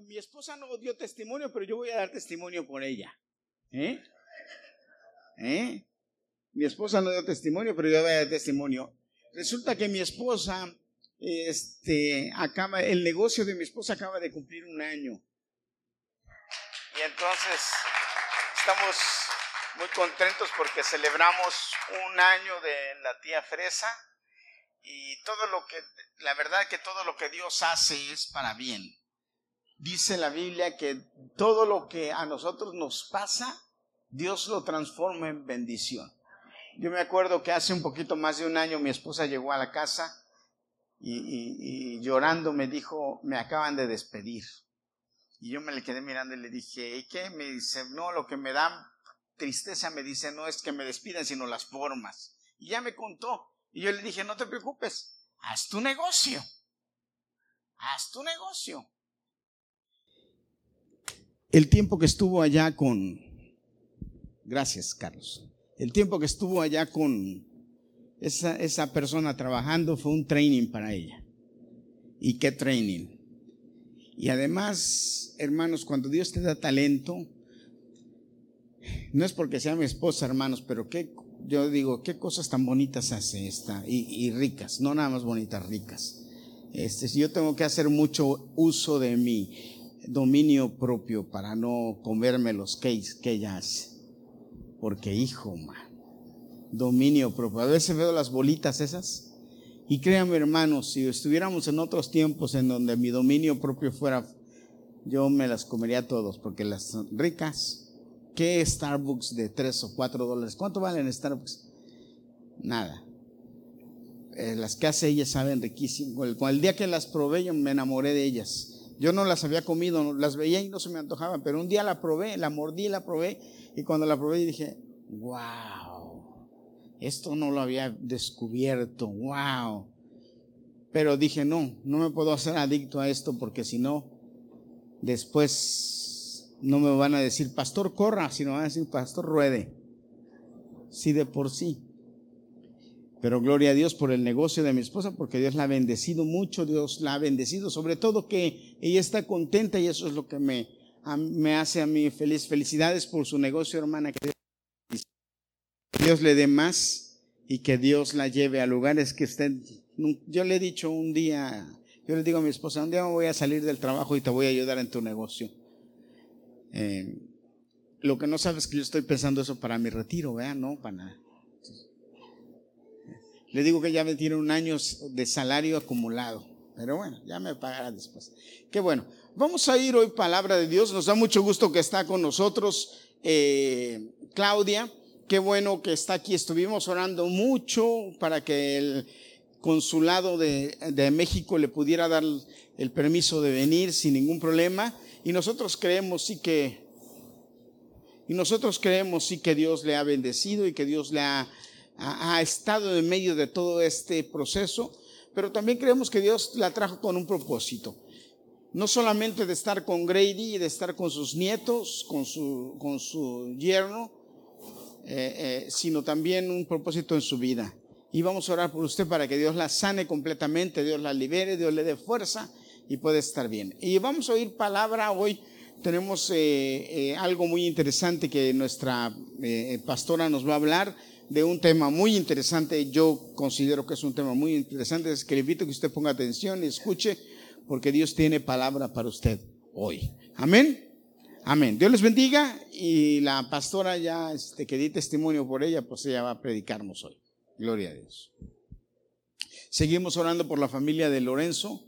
mi esposa no dio testimonio, pero yo voy a dar testimonio por ella. ¿Eh? ¿Eh? Mi esposa no dio testimonio, pero yo voy a dar testimonio. Resulta que mi esposa, este, acaba, el negocio de mi esposa acaba de cumplir un año. Y entonces estamos muy contentos porque celebramos un año de la tía Fresa y todo lo que, la verdad que todo lo que Dios hace es para bien. Dice la Biblia que todo lo que a nosotros nos pasa, Dios lo transforma en bendición. Yo me acuerdo que hace un poquito más de un año mi esposa llegó a la casa y, llorando me dijo, me acaban de despedir. Y yo me le quedé mirando y le dije, ¿y qué? Me dice, no, lo que me da tristeza, me dice, no es que me despidan, sino las formas. Y ya me contó. Y yo le dije, no te preocupes, haz tu negocio. Haz tu negocio. El tiempo que estuvo allá con... Gracias, Carlos. El tiempo que estuvo allá con esa, esa persona trabajando fue un training para ella. ¿Y qué training? Y además, hermanos, cuando Dios te da talento, no es porque sea mi esposa, hermanos, pero qué, yo digo, qué cosas tan bonitas hace esta y, ricas, no nada más bonitas, ricas. Este, yo tengo que hacer mucho uso de mi dominio propio para no comerme los cakes que ella hace. Porque, hijo, man, dominio propio. A veces veo las bolitas esas. Y créanme, hermanos, si estuviéramos en otros tiempos en donde mi dominio propio fuera, yo me las comería todos, porque las ricas, ¿qué Starbucks de 3 o 4 dólares? ¿Cuánto valen Starbucks? Nada. Eh, las que hace ella saben riquísimo. El, el día que las probé, yo me enamoré de ellas. Yo no las había comido, las veía y no se me antojaban, pero un día la probé, la mordí, la probé, y cuando la probé dije, wow, esto no lo había descubierto, wow. Pero dije, no, no me puedo hacer adicto a esto porque si no, después no me van a decir, pastor, corra, sino van a decir, pastor, ruede. Sí, de por sí. Pero gloria a Dios por el negocio de mi esposa, porque Dios la ha bendecido mucho, Dios la ha bendecido, sobre todo que ella está contenta y eso es lo que me, me hace a mí feliz. Felicidades por su negocio, hermana. Que Dios le dé más y que Dios la lleve a lugares que estén. Yo le he dicho un día, yo le digo a mi esposa, un día voy a salir del trabajo y te voy a ayudar en tu negocio. Eh, lo que no sabes es que yo estoy pensando eso para mi retiro, vean, no para nada. Le digo que ya me tiene un año de salario acumulado. Pero bueno, ya me pagará después. Qué bueno. Vamos a ir hoy palabra de Dios. Nos da mucho gusto que está con nosotros eh, Claudia. Qué bueno que está aquí. Estuvimos orando mucho para que el consulado de, de México le pudiera dar el permiso de venir sin ningún problema. Y nosotros creemos sí que, y nosotros creemos sí que Dios le ha bendecido y que Dios le ha, ha estado en medio de todo este proceso pero también creemos que Dios la trajo con un propósito. No solamente de estar con Grady y de estar con sus nietos, con su, con su yerno, eh, eh, sino también un propósito en su vida. Y vamos a orar por usted para que Dios la sane completamente, Dios la libere, Dios le dé fuerza y pueda estar bien. Y vamos a oír palabra hoy. Tenemos eh, algo muy interesante que nuestra pastora nos va a hablar de un tema muy interesante. Yo considero que es un tema muy interesante. Es que le invito a que usted ponga atención y escuche, porque Dios tiene palabra para usted hoy. Amén. Amén. Dios les bendiga y la pastora ya, este, que di testimonio por ella, pues ella va a predicarnos hoy. Gloria a Dios. Seguimos orando por la familia de Lorenzo,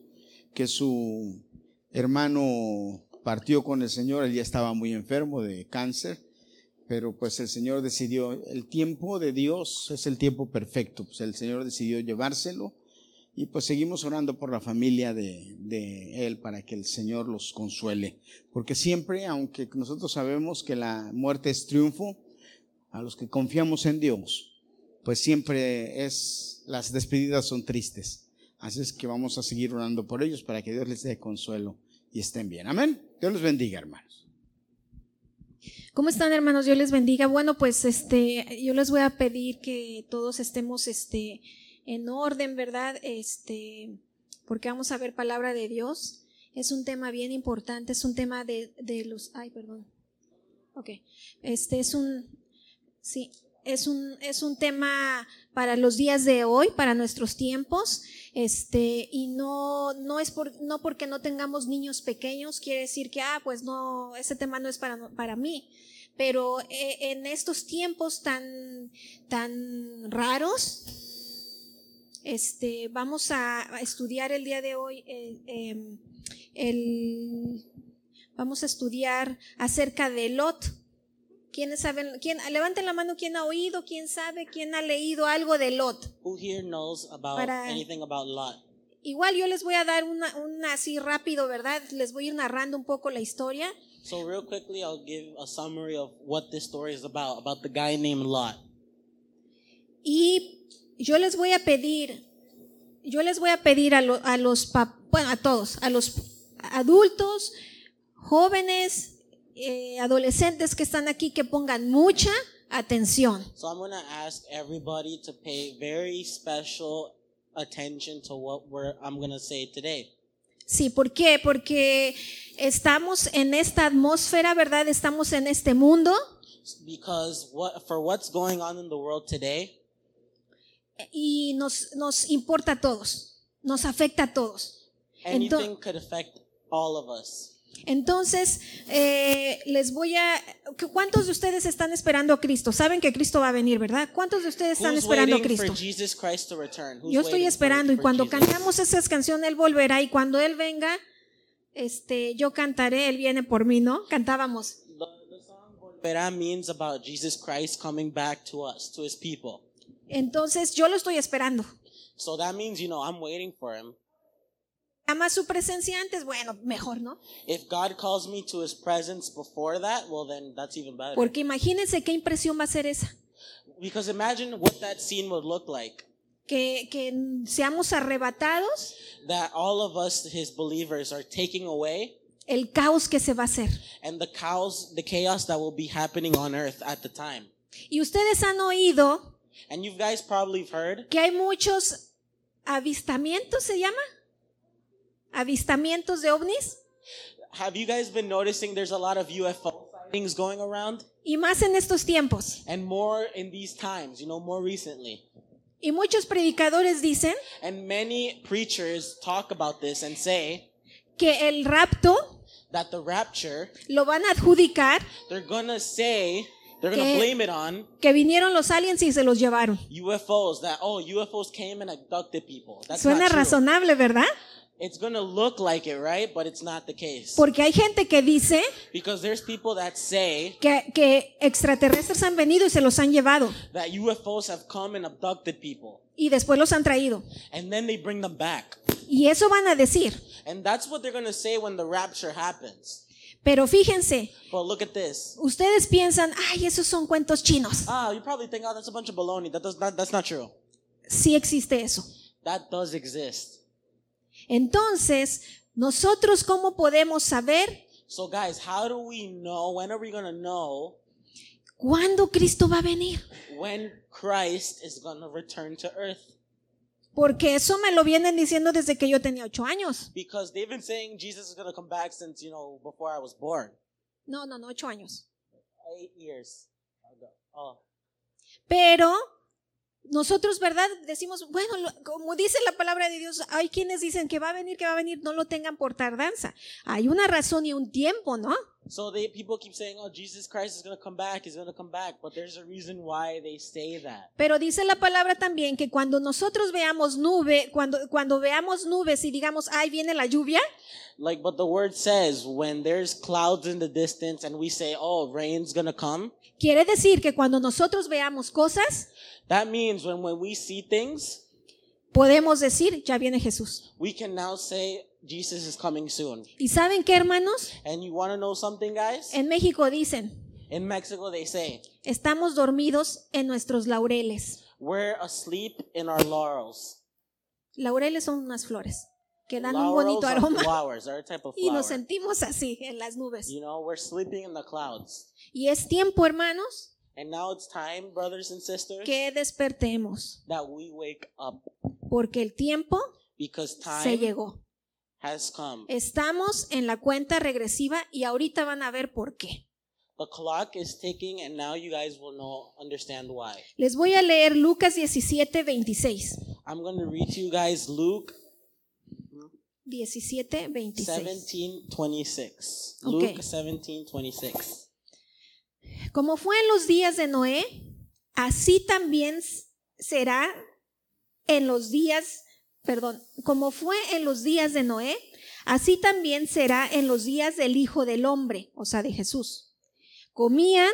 que su hermano partió con el Señor, él ya estaba muy enfermo de cáncer pero pues el Señor decidió, el tiempo de Dios es el tiempo perfecto, pues el Señor decidió llevárselo y pues seguimos orando por la familia de, de, Él para que el Señor los consuele, porque siempre, aunque nosotros sabemos que la muerte es triunfo, a los que confiamos en Dios, pues siempre es, las despedidas son tristes, así es que vamos a seguir orando por ellos para que Dios les dé consuelo y estén bien. Amén. Dios los bendiga, hermanos. ¿Cómo están, hermanos? Dios les bendiga. Bueno, pues este, yo les voy a pedir que todos estemos este, en orden, ¿verdad? Este, porque vamos a ver palabra de Dios. Es un tema bien importante, es un tema de, de los... Ay, perdón. Ok. Este es un... Sí, es un, es un tema para los días de hoy, para nuestros tiempos, este, y no, no es por, no porque no tengamos niños pequeños, quiere decir que, ah, pues no, ese tema no es para, para mí. Pero eh, en estos tiempos tan, tan raros, este, vamos a, estudiar el día de hoy em, el, vamos a estudiar acerca de Lot. ¿Quiénes saben? ¿Quién, levanten la mano quién ha oído, quién sabe, quién ha leído algo de Lot. Who here knows about Para- anything about Lot? Igual yo les voy a dar una, una así rápido, ¿verdad? Les voy a ir narrando un poco la historia. So real quickly, I'll give a summary of what this story is about, about the guy named Lot. Y yo les voy a pedir, yo les voy a pedir a, lo- a los, pap- bueno, a todos, a los adultos, jóvenes, eh, adolescentes que están aquí, que pongan mucha atención. So I'm going to ask everybody to pay very special attention to what we're, I'm going to say today. Sí, ¿por qué? Porque estamos en esta atmósfera, ¿verdad? Estamos en este mundo Because what, for what's going on in the world today, y nos, nos importa a todos, nos afecta a todos. Anything could affect all of us. Entonces, eh, les voy a... ¿Cuántos de ustedes están esperando a Cristo? Saben que Cristo va a venir, ¿verdad? ¿Cuántos de ustedes están esperando a Cristo? Yo estoy esperando y cuando cantamos esas canciones, Él volverá y cuando Él venga, este, yo cantaré, Él viene por mí, ¿no? Cantábamos. Volverá means about Jesus Christ coming back to us, to his people. Entonces, yo lo estoy esperando. So that means, you know, I'm waiting for him. Ama su presencia antes, bueno, mejor, ¿no? If God calls me to his presence before that, well, then that's even better. Porque imagínense qué impresión va a ser esa. Because imagine what that scene would look like. Que, que seamos arrebatados, That all of us, his believers, are taking away, el caos que se va a hacer. and the chaos, the chaos that will be happening on earth at the time. Y ustedes han oído And you guys probably have heard que hay muchos avistamientos, ¿se llama? Avistamientos de ovnis. Have you guys been noticing there's a lot of UFO sightings going around? Y más en estos tiempos. And more in these times, you know, more recently. Y muchos predicadores dicen And many preachers talk about this and say que el rapto that the rapture, lo van a adjudicar they're gonna say, they're gonna Que- blame it on que vinieron los aliens y se los llevaron. UFOs, that, oh, UFOs came and abducted people. That's Suena not true. razonable, ¿verdad? It's gonna look like it, right? But it's not the case. Porque hay gente que dice Because there's people that say que, que extraterrestres han venido y se los han llevado that UFOs have come and abducted people. y después los han traído. And then they bring them back. Y eso van a decir. And that's what they're gonna say when the rapture happens. Pero fíjense, But look at this. ustedes piensan, ay, esos son cuentos chinos. Ah, you probably think, oh, that's a bunch of baloney. That does not, that's not true. Sí existe eso. That does exist. Entonces, nosotros cómo podemos saber So guys, how do we know? When are we gonna know cuándo Cristo va a venir? when Christ is gonna return to earth? Porque eso me lo vienen diciendo desde que yo tenía ocho años. Because they've been saying Jesus is gonna come back since you know before I was born, No, no, no, ocho años. eight years ago. Oh, Pero nosotros, ¿verdad? Decimos, bueno, como dice la palabra de Dios, hay quienes dicen que va a venir, que va a venir, no lo tengan por tardanza. Hay una razón y un tiempo, ¿no? So they people keep saying, oh, Jesus Christ is gonna come back. He's gonna come back. But there's a reason why they say that. Pero dice la palabra también que cuando nosotros veamos nube, cuando, cuando veamos nubes y digamos, ay, viene la lluvia, Like, but the word says when there's clouds in the distance and we say, oh, rain's gonna come. quiere decir que cuando nosotros veamos cosas, That means when when we see things, podemos decir, ya viene Jesús. we can now say Jesus is coming soon. ¿Y saben qué, hermanos? And you want to know something, guys? En México dicen, In Mexico, they say estamos dormidos en nuestros laureles. we're asleep in our laurels. Laureles son unas flores que dan un Laurels bonito are aroma flowers, are a type of y nos flower. sentimos así en las nubes. You know, we're sleeping in the clouds. Y es tiempo, hermanos, And now it's time, brothers and sisters, que despertemos, that we wake up porque el tiempo because se time llegó. Has come. Estamos en la cuenta regresiva y ahorita van a ver por qué. The clock is ticking, and now you guys will know understand why. Les voy a leer Lucas 17, 26. I'm going to read to you guys Luke 17, 26. 17, 26. Okay. Luke 17, 26. Como fue en los días de Noé, así también será en los días, perdón, como fue en los días de Noé, así también será en los días del Hijo del Hombre, o sea, de Jesús. Comían,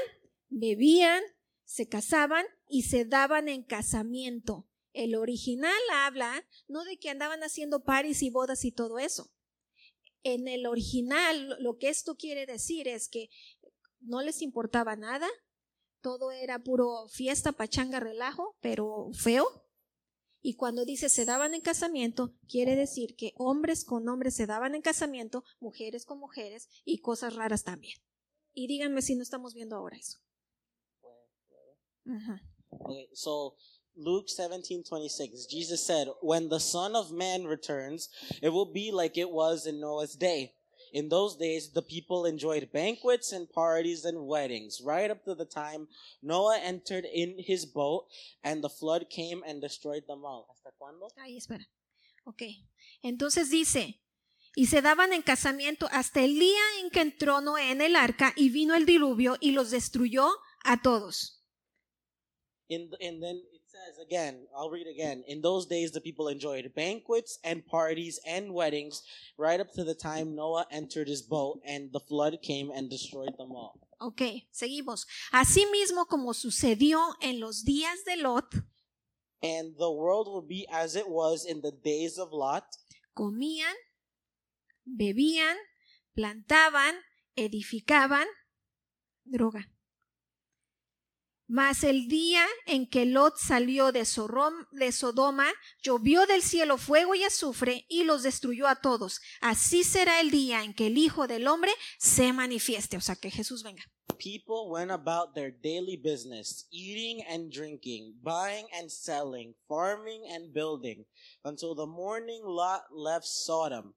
bebían, se casaban y se daban en casamiento. El original habla no de que andaban haciendo paris y bodas y todo eso. En el original, lo que esto quiere decir es que no les importaba nada, todo era puro fiesta, pachanga, relajo, pero feo. Y cuando dice se daban en casamiento, quiere decir que hombres con hombres se daban en casamiento, mujeres con mujeres y cosas raras también. Y díganme si no estamos viendo ahora eso. Ajá. Okay, so Luke 17, 26, Jesus said, When the Son of Man returns, it will be like it was in Noah's day. In those days, the people enjoyed banquets and parties and weddings, right up to the time Noah entered in his boat and the flood came and destroyed them all. ¿Hasta cuándo? Ahí, espera. Ok. Entonces dice, y se daban en casamiento hasta el día en que entró Noé en el arca y vino el diluvio y los destruyó a todos. In and then says again, I'll read again. In those days, the people enjoyed banquets and parties and weddings, right up to the time Noah entered his boat and the flood came and destroyed them all. Ok, seguimos. Asimismo como sucedió en los días de Lot, And the world will be as it was in the days of Lot. comían, bebían, plantaban, edificaban, droga. Mas el día en que Lot salió de, Sorom- de Sodoma, llovió del cielo fuego y azufre y los destruyó a todos. Así será el día en que el Hijo del Hombre se manifieste, o sea, que Jesús venga. People went about their daily business, eating and drinking, buying and selling, farming and building, until the morning Lot left Sodom.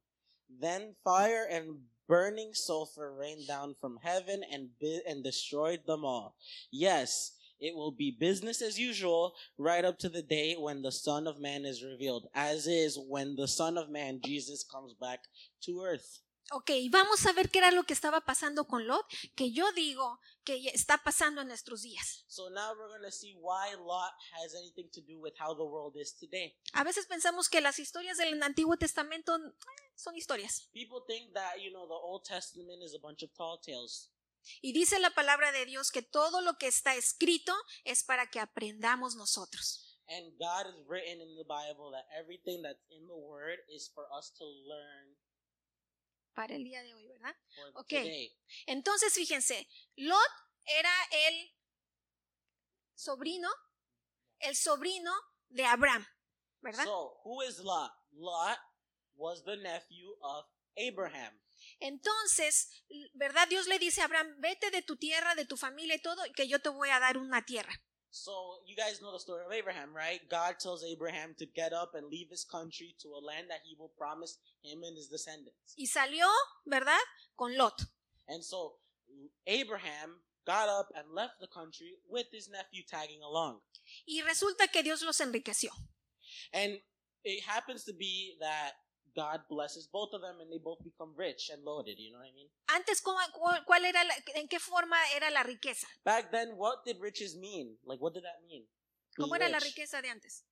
Then fire and burning sulfur rained down from heaven and and destroyed them all. Yes, it will be business as usual right up to the day when the Son of Man is revealed, as is when the Son of Man, Jesus, comes back to earth. Ok, vamos a ver qué era lo que estaba pasando con Lot, que yo digo que está pasando en nuestros días. So now we're going to see why Lot has anything to do with how the world is today. A veces pensamos que las historias del Antiguo Testamento eh, son historias. People think that, you know, the Old Testament is a bunch of tall tales. Y dice la palabra de Dios que todo lo que está escrito es para que aprendamos nosotros. And God has written in the Bible that everything that's in the Word is for us to learn Para el día de hoy, ¿verdad? for Ok. today. Entonces, fíjense, Lot era el sobrino, el sobrino de Abraham, ¿verdad? So, who is Lot? Lot was the nephew of Abraham. Entonces, ¿verdad? Dios le dice a Abraham, vete de tu tierra, de tu familia y todo, que yo te voy a dar una tierra. So, you guys know the story of Abraham, right? God tells Abraham to get up and leave his country to a land that he will promise him and his descendants. Y salió, ¿verdad? Con Lot. And so Abraham got up and left the country with his nephew tagging along. Y resulta que Dios los enriqueció. And it happens to be that God blesses both of them and they both become rich and loaded, you know what I mean? Antes, ¿cómo- cuál, era la- ¿en qué forma era la riqueza? Back then, what did riches mean? Like, what did that mean? ¿Cómo Being era la rich. riqueza de antes?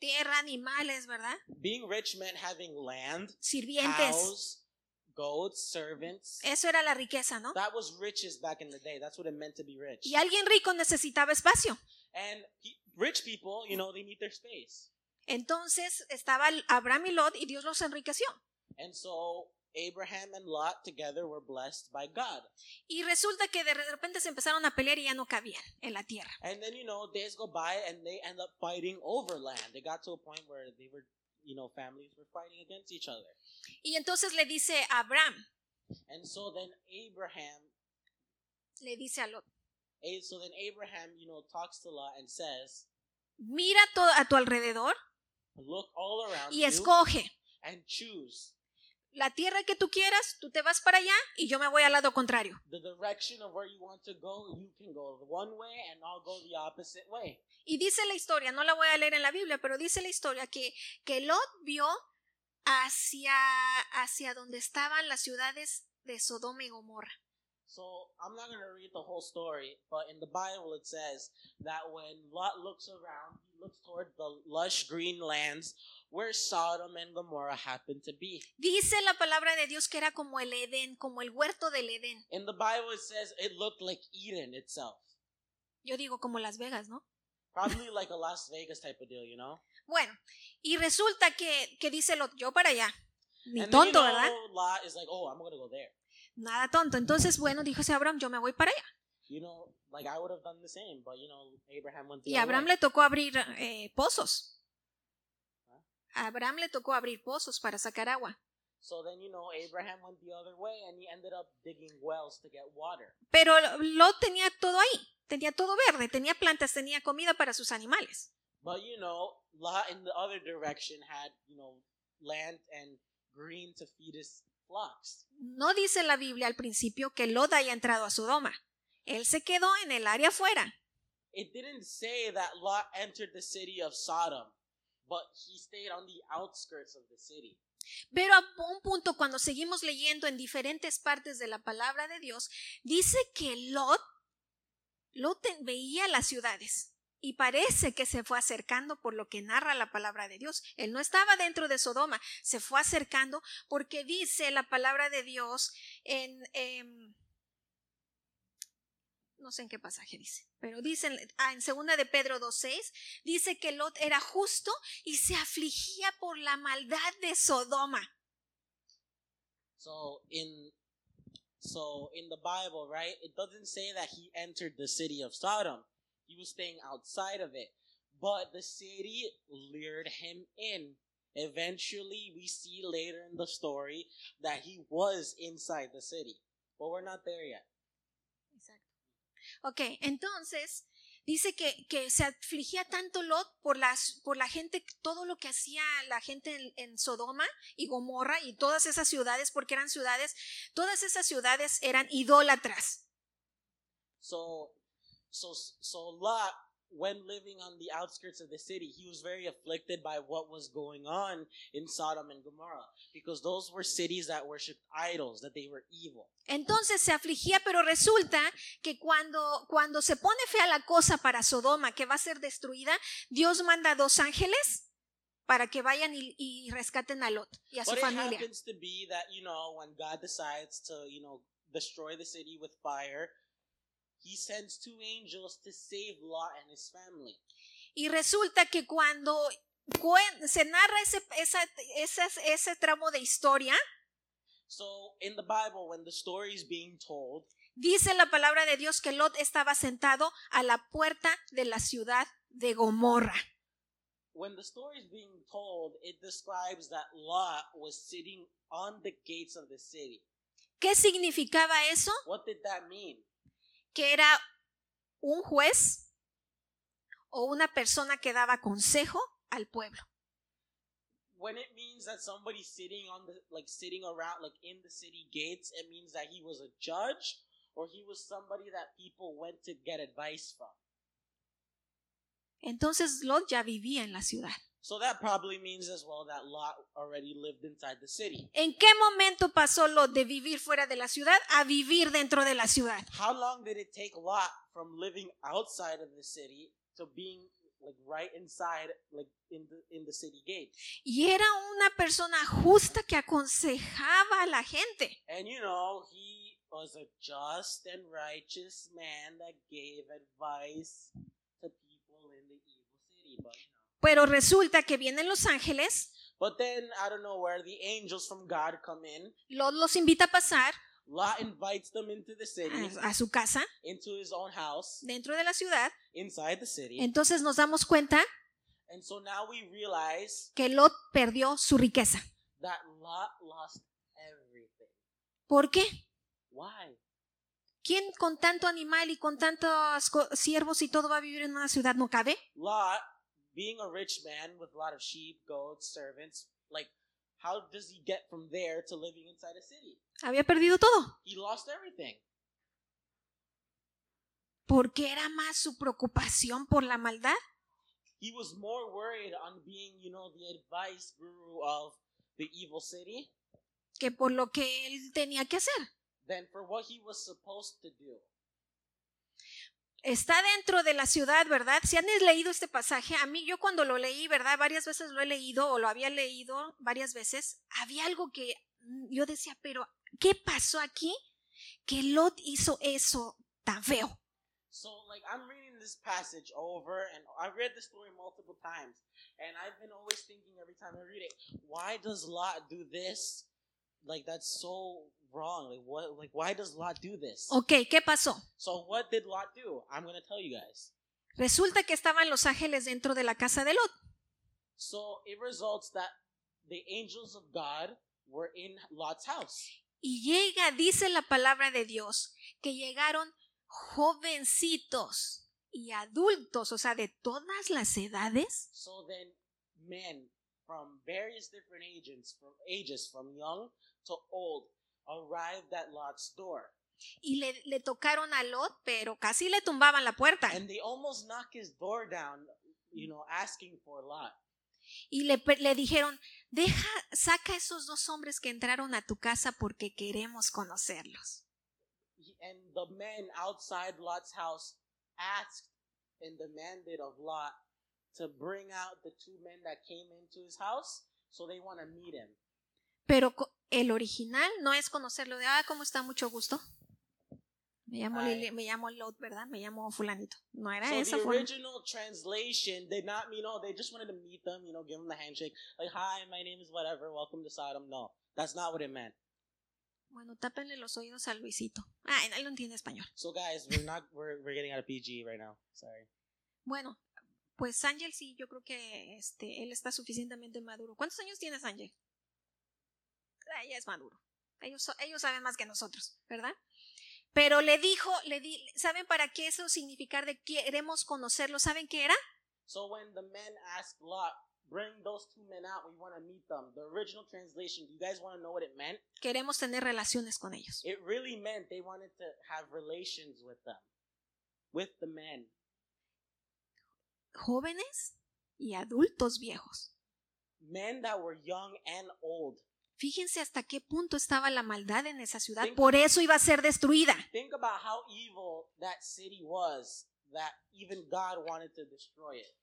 Tierra, animales, ¿verdad? Being rich meant having land, Sirvientes. cows, goats, servants. Eso era la riqueza, ¿no? That was riches back in the day. That's what it meant to be rich. Y alguien rico necesitaba espacio. And rich people, you know, they need their space. Entonces estaba Abraham y Lot y Dios los enriqueció. And so Abraham and Lot together were blessed by God. Y resulta que de repente se empezaron a pelear y ya no cabían en la tierra. And then, you know, days go by and they end up fighting over land. They got to a point where they were, you know, families were fighting against each other. Y entonces le dice a Abraham, And so then Abraham, le dice a Lot, so then Abraham, you know, talks to Lot and says, mira a tu alrededor look all around y escoge. and choose La tierra que tú quieras, tú te vas para allá y yo me voy al lado contrario. Y dice la historia, no la voy a leer en la Biblia, pero dice la historia que, que Lot vio hacia, hacia donde estaban las ciudades de Sodoma y Gomorra. So I'm not going to read the whole story, but in the Bible it says that when Lot looks around, looks toward the lush green lands where Sodom and Gomorrah happen to be. Dice la palabra de Dios que era como el Edén, como el huerto del Edén. In the Bible it says it looked like Eden itself. Yo digo como Las Vegas, ¿no? Probably like a Las Vegas type of deal, you know? Bueno, y resulta que, que dice Lot, yo para allá. Ni and then, you tonto, know, ¿verdad? Lot is like, oh, I'm going to go there. Nada tonto. Entonces, bueno, dijo ese Abraham, yo me voy para allá. You know, like I would have done the same, but you know, Abraham went the Y Abraham way. le tocó abrir eh, pozos. A Abraham le tocó abrir pozos para sacar agua. So then, you know, Abraham went the other way and he ended up digging wells to get water. Pero Lot tenía todo ahí. Tenía todo verde, tenía plantas, tenía comida para sus animales. But you know, Lot in the other direction had, you know, land and green to feed his flocks. No dice la Biblia al principio que Lot haya entrado a Sodoma. Él se quedó en el área afuera. It didn't say that Lot entered the city of Sodom, but he stayed on the outskirts of the city. Pero a un punto, cuando seguimos leyendo en diferentes partes de la palabra de Dios, dice que Lot, Lot veía las ciudades y parece que se fue acercando por lo que narra la palabra de Dios. Él no estaba dentro de Sodoma, se fue acercando porque dice la palabra de Dios en... em, no sé en qué pasaje dice, pero dice en, ah, en segunda de Pedro 2.6, dice que Lot era justo y se afligía por la maldad de Sodoma. So in so in the Bible, right, it doesn't say that he entered the city of Sodom. He was staying outside of it. But the city lured him in. Eventually, we see later in the story that he was inside the city. But we're not there yet. Ok, entonces dice que, que se afligía tanto Lot por, las, por la gente, todo lo que hacía la gente en, en Sodoma y Gomorra y todas esas ciudades, porque eran ciudades, todas esas ciudades eran idólatras. So, so, so Lot, when living on the outskirts of the city, he was very afflicted by what was going on in Sodom and Gomorrah because those were cities that worshipped idols, that they were evil. Entonces se afligía, pero resulta que cuando, cuando se pone fea la cosa para Sodoma, que va a ser destruida, Dios manda dos ángeles para que vayan y, y rescaten a Lot y a su But it happens to be that, you know, when God decides to, you know, destroy the city with fire, he sends two angels to save Lot and his family. Y resulta que cuando se narra ese, esa, esa- ese tramo de historia, So in the Bible, when the story is being told, dice la palabra de Dios que Lot estaba sentado a la puerta de la ciudad de Gomorra. when the story is being told, it describes that Lot was sitting on the gates of the city. ¿Qué significaba eso? What did that mean? Que era un juez o una persona que daba consejo al pueblo. When it means that somebody's sitting on the like sitting around like in the city gates, it means that he was a judge or he was somebody that people went to get advice from. Entonces Lot ya vivía en la ciudad. So that probably means as well that Lot already lived inside the city. ¿En qué momento pasó Lot de vivir fuera de la ciudad a vivir dentro de la ciudad? How long did it take Lot from living outside of the city to being like right inside like in the in the city gate? Y era una persona justa que aconsejaba a la gente. And you know, he was a just and righteous man that gave advice to people in the evil city. But. Pero resulta que vienen los ángeles, But then I don't know where the angels from God come in. Lot los invita a pasar Lot invites them into the city, a, a su casa into his own house, dentro de la ciudad. inside the city. Entonces nos damos cuenta And so now we realize que Lot perdió su riqueza. that Lot lost everything. ¿Por qué? Why? ¿Quién con tanto animal y con tantos siervos y todo va a vivir en una ciudad no cabe? Lot, being a rich man with a lot of sheep, goats, servants, like how does he get from there to living inside a city? Había perdido todo. He lost everything. Porque era más su preocupación por la maldad He was more worried on being, you know, the advice guru of the evil city que por lo que él tenía que hacer. than for what he was supposed to do. Está dentro de la ciudad, ¿verdad? Si han leído este pasaje, a mí yo cuando lo leí, ¿verdad? Varias veces lo he leído o lo había leído varias veces, había algo que mm, yo decía, pero ¿qué pasó aquí? Que Lot hizo eso tan feo. So, like, I'm reading this passage over, and I've read the story multiple times, and I've been always thinking every time I read it, why does Lot do this? Like, that's so wrong. Like, what? Like, why does Lot do this? Ok, ¿qué pasó? So, what did Lot do? I'm gonna tell you guys. Resulta que estaban los ángeles dentro de la casa de Lot. So, it results that the angels of God were in Lot's house. Y llega, dice la palabra de Dios, que llegaron jovencitos y adultos, o sea, de todas las edades, So then, men from various different ages, from ages from young to old, arrived at Lot's door, y le, le tocaron a Lot, pero casi le tumbaban la puerta. and they almost knock his door down, you know, asking for Lot. Y le, le dijeron, deja, saca esos dos hombres que entraron a tu casa porque queremos conocerlos. And the men outside Lot's house asked and demanded of Lot to bring out the two men that came into his house, so they want to meet him. Pero el original no es conocerlo de, ah, ¿cómo está? Mucho gusto. Me llamo. Lili- me llamo Lot, ¿verdad? Me llamo fulanito. No era So esa the forma. original translation did not mean, oh, they just wanted to meet them, you know, give them the handshake, like, hi, my name is whatever, welcome to Sodom. No, that's not what it meant. Bueno, tápenle los oídos a Luisito. Ah, él no entiende español. So guys, we're not, we're, we're getting out of PG right now. Sorry. Bueno, pues Ángel sí, yo creo que este, él está suficientemente maduro. ¿Cuántos años tienes, Ángel? Ah, ya es maduro. Ellos, so- ellos saben más que nosotros, ¿verdad? Pero le dijo, le di, ¿saben para qué eso significar de queremos conocerlo? ¿Saben qué era? So when the men asked Lot, bring those two men out, we want to meet them. The original translation, do you guys want to know what it meant? Queremos tener relaciones con ellos. It really meant they wanted to have relations with them, with the men. Jóvenes y adultos viejos. Men that were young and old. Fíjense hasta qué punto estaba la maldad en esa ciudad. Think- Por eso iba a ser destruida. Think about how evil that city was that even God wanted to destroy it.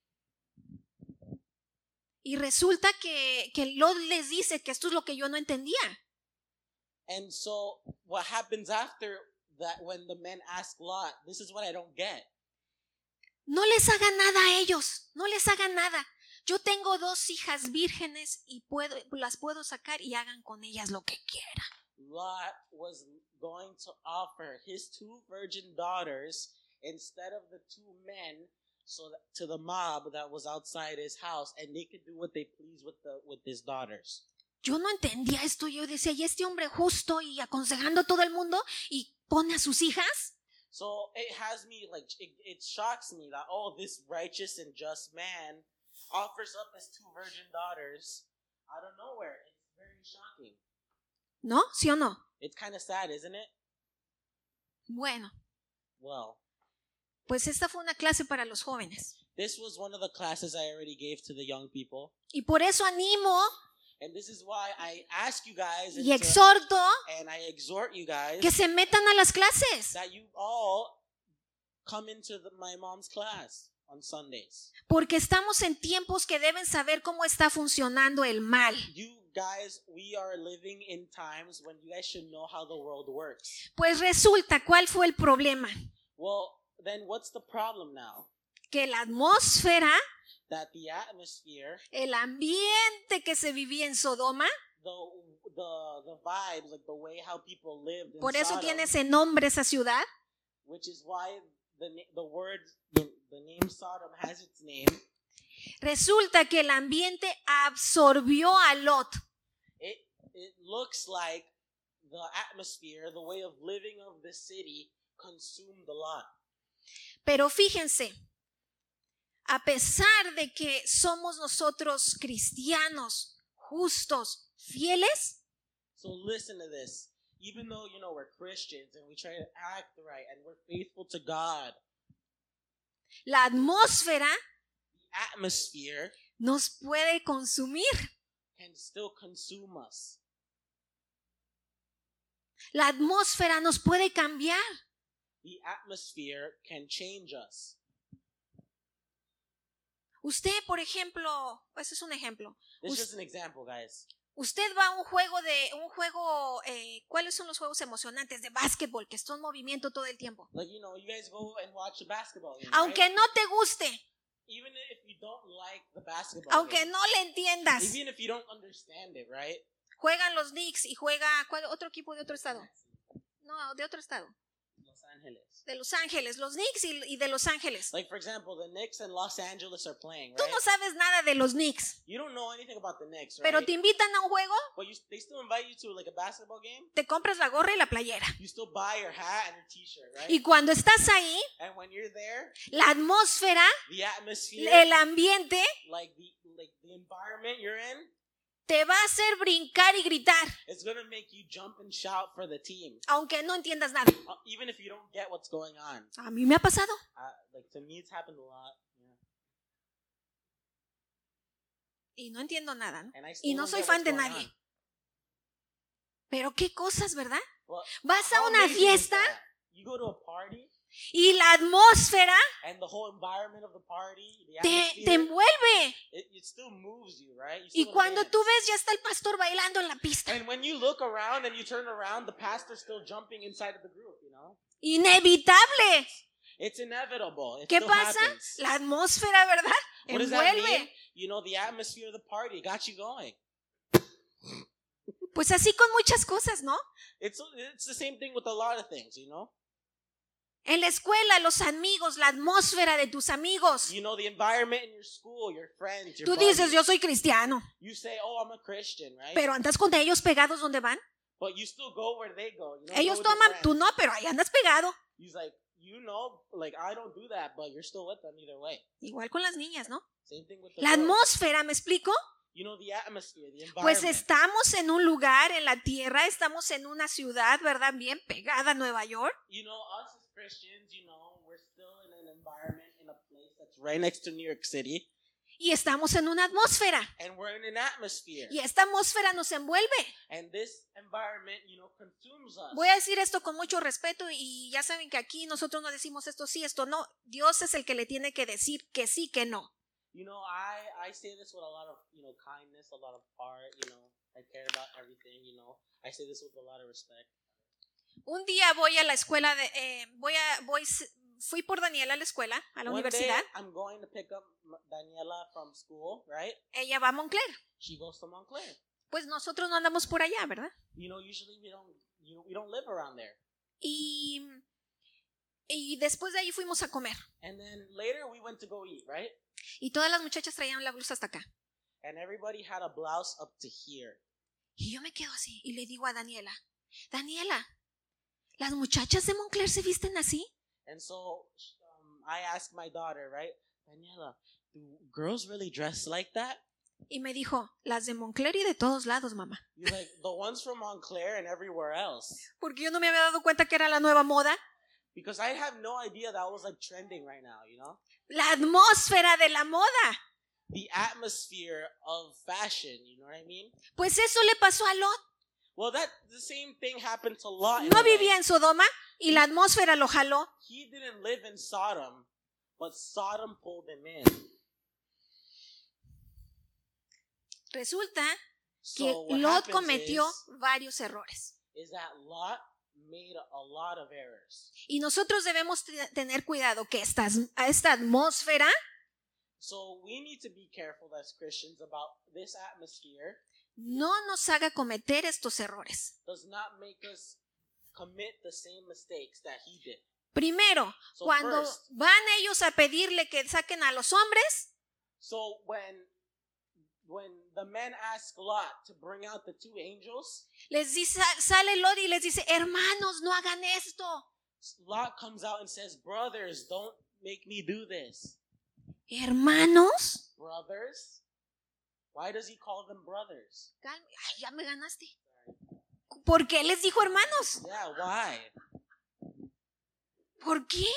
Y resulta que, que Lot les dice que esto es lo que yo no entendía. And so what happens after that when the men ask Lot, this is what I don't get. No les hagan nada a ellos, no les hagan nada. Yo tengo dos hijas vírgenes y puedo, las puedo sacar y hagan con ellas lo que quieran. Lot was going to offer his two virgin daughters instead of the two men so that, to the mob that was outside his house and they could do what they please with the with his daughters. Yo no entendía esto, yo decía, y este hombre justo y aconsejando a todo el mundo y pone a sus hijas. So it has me like it, it shocks me that oh this righteous and just man offers up his two virgin daughters out of nowhere. It's very shocking. ¿No? ¿Sí o no? It's kind of sad, isn't it? Bueno, Well, pues esta fue una clase para los jóvenes. this was one of the classes I already gave to the young people. Y por eso animo And this is why I ask you guys and, y to- exhorto and I exhort you guys que se metan a las clases. that you all come into the, my mom's class on Sundays. Porque estamos en tiempos que deben saber cómo está funcionando el mal. You guys, we are living in times when you guys should know how the world works. Pues resulta, ¿cuál fue el problema? Well, then what's the problem now? Que la atmósfera, That the atmosphere, el ambiente que se vivía en Sodoma, the the the vibes, like the way how people lived por eso Sodom, tiene ese nombre esa ciudad, which is why the the word the, the name Sodom has its name. resulta que el ambiente absorbió a Lot. It it looks like the atmosphere, the way of living of the city consumed a lot. Pero fíjense, a pesar de que somos nosotros cristianos, justos, fieles, So listen to this. Even though you know we're Christians and we try to act right and we're faithful to God, la atmósfera atmosphere nos puede consumir. can still consume us. La atmósfera nos puede cambiar. The atmosphere can change us. Usted, por ejemplo, ese es un ejemplo. This is just an example, guys. Usted va a un juego de un juego, eh, ¿cuáles son los juegos emocionantes de básquetbol que están en movimiento todo el tiempo? Like you know, you guys go and watch basketball game, Aunque right? no te guste, Even if you don't like the basketball aunque game, no le entiendas, even if you don't understand it, right? juegan los Knicks y juega ¿cuál otro equipo de otro estado? No, de otro estado, Los Angeles. de Los Ángeles, los Knicks y, y de Los Ángeles. Like for example, the Knicks and Los Angeles are playing, Tú right? no sabes nada de los Knicks, You don't know anything about the Knicks, right? pero te invitan a un juego, But you, they still invite you to like a basketball game. te compras la gorra y la playera. You still buy your hat and your T-shirt, right? Y cuando estás ahí, and when you're there, la atmósfera, the atmosphere, el ambiente, like the like the environment you're in, te va a hacer brincar y gritar, it's gonna make you jump and shout for the team, aunque no entiendas nada. uh, even if you don't get what's going on. A mí me ha pasado. Uh, like to me, it's happened a lot. Yeah. y no entiendo nada, ¿no? And I still Y no soy fan de going nadie. on. Pero qué cosas, ¿verdad? Well, Vas a una fiesta? You go to a party, y la atmósfera and the whole environment of the party, the te, envuelve. it, it still moves you, right? You Y cuando dance. tú ves, ya está el pastor bailando en la pista. And when you look around and you turn around, the pastor's still jumping inside of the group, you know? Inevitable. It's inevitable. It ¿Qué still pasa? happens. La atmósfera, ¿verdad? What? Envuelve. You know, the atmosphere of the party got you going. Pues así con muchas cosas, ¿no? It's it's the same thing with a lot of things, you know? En la escuela, los amigos, la atmósfera de tus amigos. You know, the environment in your school, your friends, your Tú dices, buddies. yo soy cristiano, You say, oh, I'm a Christian, right? pero andas con ellos pegados donde van. but you still go where they go. You Ellos go with your toman, friends. tú no, pero ahí andas pegado. He's like, you know, like I don't do that, but you're still with them either way. Igual con las niñas, ¿no? Same thing with the La girls. atmósfera, ¿me explico? You know, the atmosphere, the environment. Pues estamos en un lugar, en la tierra, estamos en una ciudad, ¿verdad? Bien pegada a Nueva York. you know, us as Christians, you know, we're still in an environment in a place that's right next to New York City, Y estamos en una atmósfera. and we're in an atmosphere. Y esta atmósfera nos envuelve. And this environment, you know, consumes us. Voy a decir esto con mucho respeto y ya saben que aquí nosotros no decimos esto sí, esto no. Dios es el que le tiene que decir que sí, que no. You know, I I say this with a lot of you know kindness, a lot of heart. You know, I care about everything. You know, I say this with a lot of respect. Un día voy a la escuela de, eh, voy a, voy, fui por Daniela a la escuela, a la One universidad. day, I'm going to pick up Daniela from school, right? Ella va a Montclair. She goes to Montclair. Pues nosotros no andamos por allá, ¿verdad? You know, usually we don't, you know, we don't live around there. Y, y después de ahí fuimos a comer. And then later we went to go eat, right? Y todas las muchachas traían la blusa hasta acá. And everybody had a blouse up to here. Y yo me quedo así y le digo a Daniela, Daniela, ¿las muchachas de Montclair se visten así? And so um, I asked my daughter, right, Daniela, do girls really dress like that? Y me dijo, las de Montclair y de todos lados, mamá. You're like the ones from Montclair and everywhere else. Porque yo no me había dado cuenta que era la nueva moda. Because I have no idea that was like trending right now, you know? La atmósfera de la moda. The atmosphere of fashion, you know what I mean? Pues eso le pasó a Lot. Well, that the same thing happened to Lot. No vivía en Sodoma y la atmósfera lo jaló. He didn't live in Sodom, but Sodom pulled him in. Resulta So que Lot cometió is, varios errores. is that Lot made a lot of errors. Y nosotros debemos te- tener cuidado que esta, esta atmósfera So we need to be careful as Christians about this atmosphere no nos haga cometer estos errores. does not make us commit the same mistakes that he did. Primero, So cuando first, van ellos a pedirle que saquen a los hombres, so when when the men ask Lot to bring out the two angels, les dice, sale Lot y les dice, hermanos, no hagan esto. Lot comes out and says, "Brothers, don't make me do this." Hermanos, Brothers, Why does he call them brothers? Calma. Ay, ya me ganaste. ¿Por qué les dijo hermanos? Yeah, why? ¿Por qué?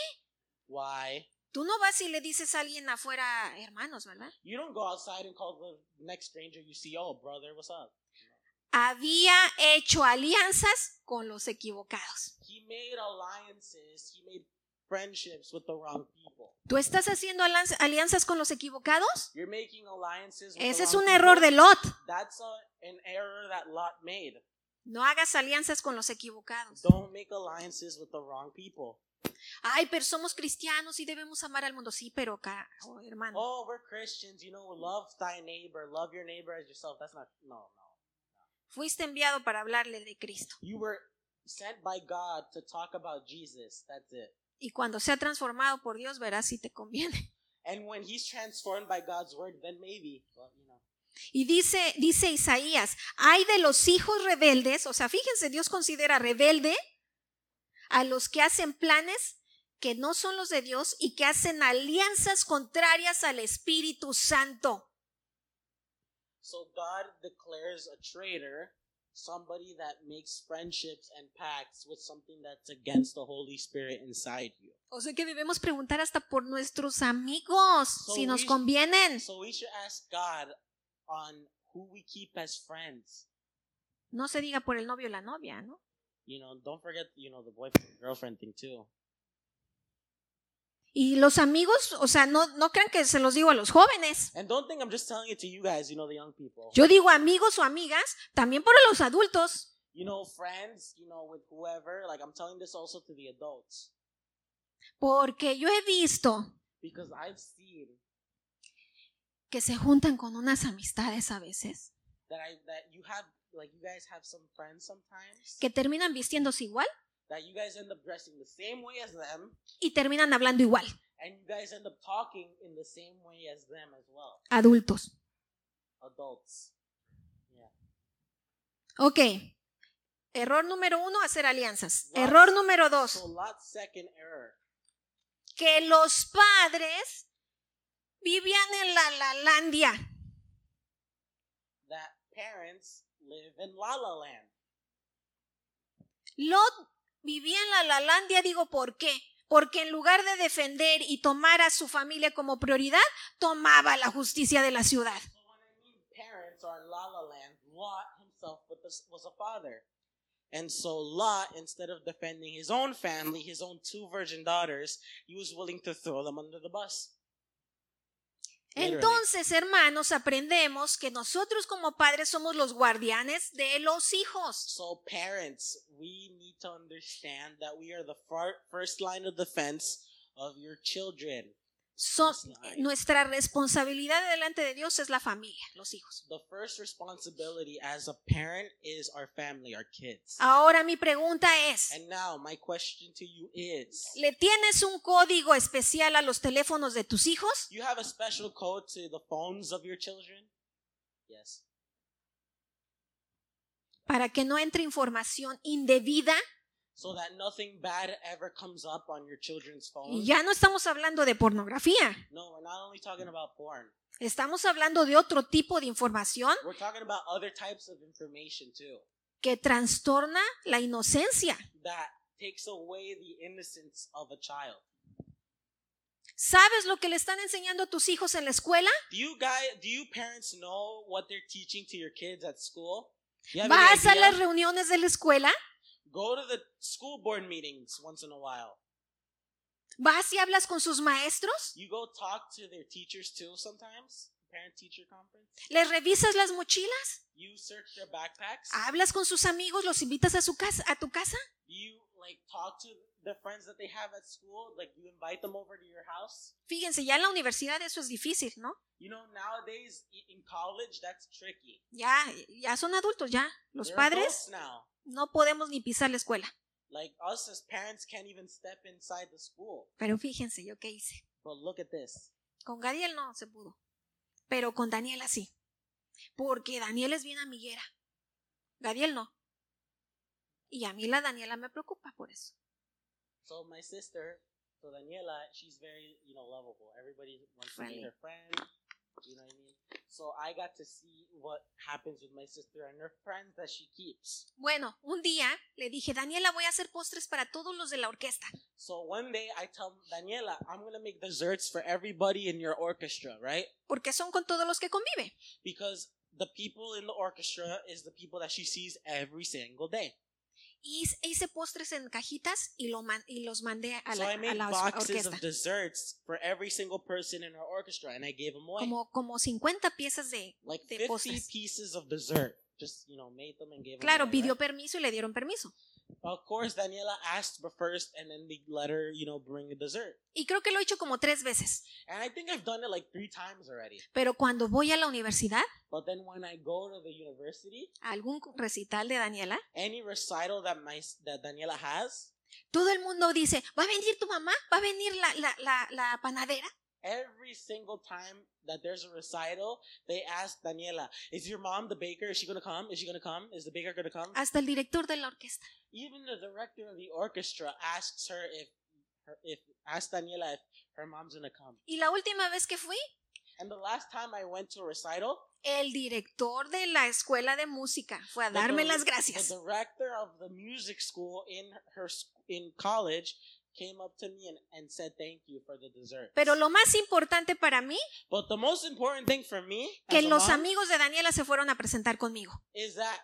Why? Tú no vas y le dices a alguien afuera hermanos, ¿verdad? You don't go outside and call the next stranger you see, oh, brother, what's up? Había hecho alianzas con los equivocados. He made alliances, he made friendships with the wrong people. ¿Tú estás haciendo alianzas con los equivocados? You're making alliances with Ese the es wrong un error people. de Lot. That's a, an error that Lot made. No hagas alianzas con los equivocados. Don't make alliances with the wrong people. Ay, pero somos cristianos y debemos amar al mundo. Sí, pero oh, hermano. Oh, we're Christians, you know, love thy neighbor, love your neighbor as yourself. That's not, no, no. Fuiste enviado para hablarle de Cristo. You were sent by God to talk about Jesus. That's it. Y cuando sea transformado por Dios, verás si te conviene. And when he's transformed by God's word, then maybe, well, you know. Y dice, dice Isaías, hay de los hijos rebeldes, o sea, fíjense, Dios considera rebelde a los que hacen planes que no son los de Dios y que hacen alianzas contrarias al Espíritu Santo. So God declares a traitor somebody that makes friendships and pacts with something that's against the Holy Spirit inside you. O sea que debemos preguntar hasta por nuestros amigos, So si nos we- convienen. So we should ask God on who we keep as friends. No se diga por el novio o la novia, ¿no? You know, don't forget, you know, the boyfriend girlfriend thing too. Y los amigos, o sea, no, no crean que se los digo a los jóvenes. And don't think I'm just telling it to you guys, you know, the young people. Yo digo amigos o amigas también por los adultos. You know, friends, you know, with whoever. Like I'm telling this also to the adults. Porque yo he visto Because I've seen que se juntan con unas amistades a veces, that I that you have like you guys have some friends sometimes que terminan vistiéndose igual that you guys end up dressing the same way as them y terminan hablando igual, and you guys end up talking in the same way as them as well. adultos. Adults. Yeah. Ok. Error número uno, hacer alianzas. Lots. Error número dos, So second error. que los padres vivían en la Lalandia. That parents live in La La Land. Lot vivía en la Lalandia, digo, ¿por qué? Porque en lugar de defender y tomar a su familia como prioridad, tomaba la justicia de la ciudad. La La. And so Lot, instead of defending his own family, his own two virgin daughters, he was willing to throw them under the bus. Entonces, hermanos, aprendemos que nosotros como padres somos los guardianes de los hijos. So, parents, we need to understand that we are the first line of defense of your children. So- nuestra responsabilidad delante de Dios es la familia, los hijos. The first responsibility as a parent is our family, our kids. Ahora mi pregunta es, And now, my question to you is ¿le tienes un código especial a los teléfonos de tus hijos? You have a special code to the phones of your children? Yes. para que no entre información indebida. So that nothing bad ever comes up on your children's phone? Ya no estamos hablando de pornografía, No, we're not only talking about porn. estamos hablando de otro tipo de información We're talking about other types of information too. que trastorna la inocencia. that takes away the innocence of a child. ¿Sabes lo que le están enseñando a tus hijos en la escuela? Do you guys, do you parents know what they're teaching to your kids at school? You ¿Vas a las reuniones de la escuela? Go to the school board meetings once in a while. ¿Vas y hablas con sus maestros? You go talk to their teachers too sometimes. ¿Les revisas las mochilas? You search their backpacks. ¿Hablas con sus amigos? ¿Los invitas a su casa, a tu casa? You like talk to the friends that they have at school. Like you invite them over to your house. Fíjense, ya en la universidad eso es difícil, ¿no? You know nowadays in college that's tricky. Ya, ya son adultos, ya. Los They're padres no podemos ni pisar la escuela. Like us as parents can't even step inside the school. Pero fíjense yo qué hice. But look at this. Con Gadiel no se pudo. Pero con Daniela sí. Porque Daniel es bien amiguera. Gadiel no. Y a mí la Daniela me preocupa por eso. So my sister, so Daniela, she's very, you know, lovable. Everybody wants to be her friend. You know what I mean? So I got to see what happens with my sister and her friends that she keeps. Bueno, un día le dije, Daniela, voy a hacer postres para todos los de la orquesta. So one day I tell Daniela, I'm gonna make desserts for everybody in your orchestra, right? Porque son con todos los que convive. Because the people in the orchestra is the people that she sees every single day. Hice- hice postres en cajitas y, lo man- y los mandé a So la, I a made la boxes orquesta. of desserts for every single person in our orchestra, and I gave them away. Como, como 50 piezas de, like de 50 postres. pieces of dessert. Just, you know, made them and gave them Claro, away, pidió right? permiso y le dieron permiso. Of course, Daniela asked for first, and then they let her, you know, bring a dessert. Y creo que lo he hecho como tres veces. And I think I've done it like three times already. Pero cuando voy a la universidad, But then when I go to the university, algún recital de Daniela, any recital that my that Daniela has, todo el mundo dice, ¿va a venir tu mamá? ¿Va a venir la, la, la, la panadera? every single time that there's a recital, they ask Daniela, "Is your mom the baker? Is she gonna come? Is she gonna come? Is the baker gonna come?" Hasta el director de la orquesta. Even the director of the orchestra asks her if her, if asks Daniela if her mom's gonna come. Y la última vez que fui, And the last time I went to a recital, el director de la escuela de música fue a the darme dir- las gracias. The director of the music school in her in college came up to me and, and said thank you for the dessert. Pero lo más importante para mí, But the most important thing for me que los mom, amigos de Daniela se fueron a presentar conmigo. is that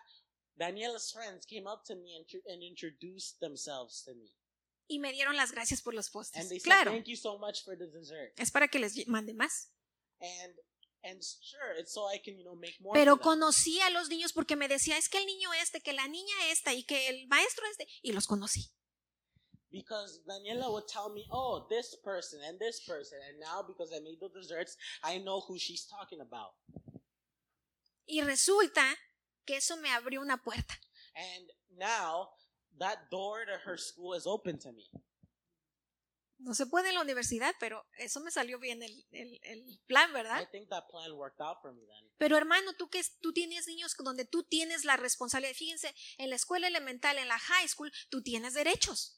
Daniela's friends came up to me and, and introduced themselves to me. Y me dieron las gracias por los And postres. they said Claro, thank you so much for the dessert. es para que les mande más. And and sure, it's so I can, you know, make more. Pero conocí a los niños porque me decía, es que el niño este, que la niña esta y que el maestro este, y los conocí. Because Daniela would tell me, oh, this person and this person. And now, because I made the desserts, I know who she's talking about. Y resulta que eso me abrió una puerta. And now, that door to her school is open to me. No se puede en la universidad, pero eso me salió bien el, el- el plan, I ¿verdad? think that plan worked out for me then. Pero hermano, tú que tú tienes niños donde tú tienes la responsabilidad. Fíjense, en la escuela elemental, en la high school, tú tienes derechos.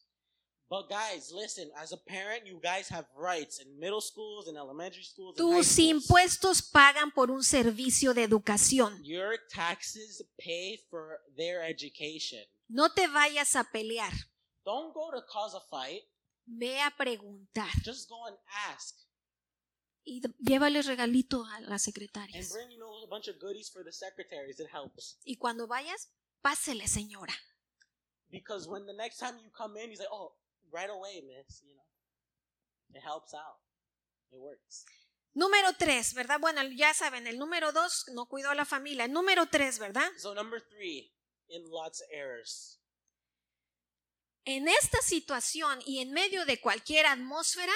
But guys, listen, as a parent, you guys have rights in middle schools, in elementary schools, and Tus impuestos pagan por un servicio de educación. Your taxes pay for their education. No te vayas a pelear. Don't go to cause a fight. Ve a preguntar. Just go and ask. Y llévales regalito a las And secretarias. bring, you know, a bunch of goodies for the secretaries. It helps. Y cuando vayas, pásele, señora. Because when the next time you come in, he's like, oh, right away, miss, you know. It helps out. It works. Número tres, ¿verdad? Bueno, ya saben, el número dos no cuidó a la familia. El número tres, ¿verdad? So number three, in lots of errors. En esta situación y en medio de cualquier atmósfera,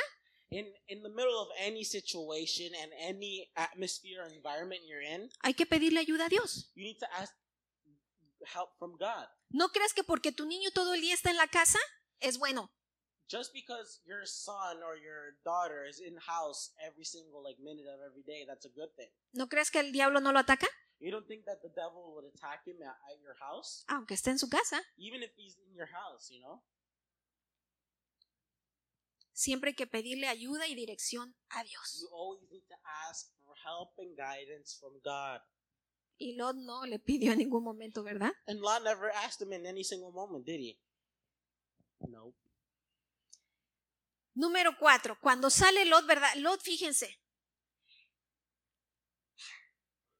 In in the middle of any situation and any atmosphere or environment you're in, hay que pedirle ayuda a Dios. you need to ask help from God. No creas que porque tu niño todo el día está en la casa, es bueno. Just because your son or your daughter is in house every single like minute of every day, that's a good thing. ¿No creas que el diablo no lo ataca? You don't think that the devil would attack him at, at your house, Aunque esté en su casa. even if he's in your house, you know? Siempre hay que pedirle ayuda y dirección a Dios. You always need to ask for help and guidance from God. Y Lot no le pidió en ningún momento, ¿verdad? And Lot never asked him in any single moment, did he? Nope. Número cuatro, cuando sale Lot, ¿verdad? Lot, fíjense.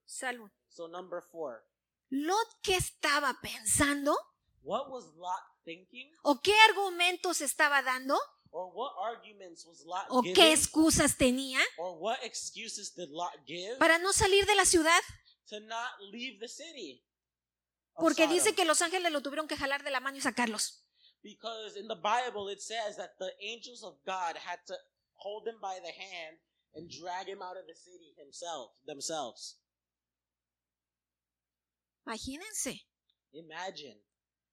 Salud. So number four, Lot, ¿qué estaba pensando? what was Lot thinking, ¿O qué argumentos estaba dando? or what arguments was Lot ¿O giving, qué excusas tenía or what excuses did Lot give para no salir de la ciudad? to not leave the city? Porque Sodom? dice que los ángeles lo tuvieron que jalar de la mano y sacarlos. Because in the Bible it says that the angels of God had to hold him by the hand and mm-hmm. drag him out of the city himself themselves. Imagínense, Imagine,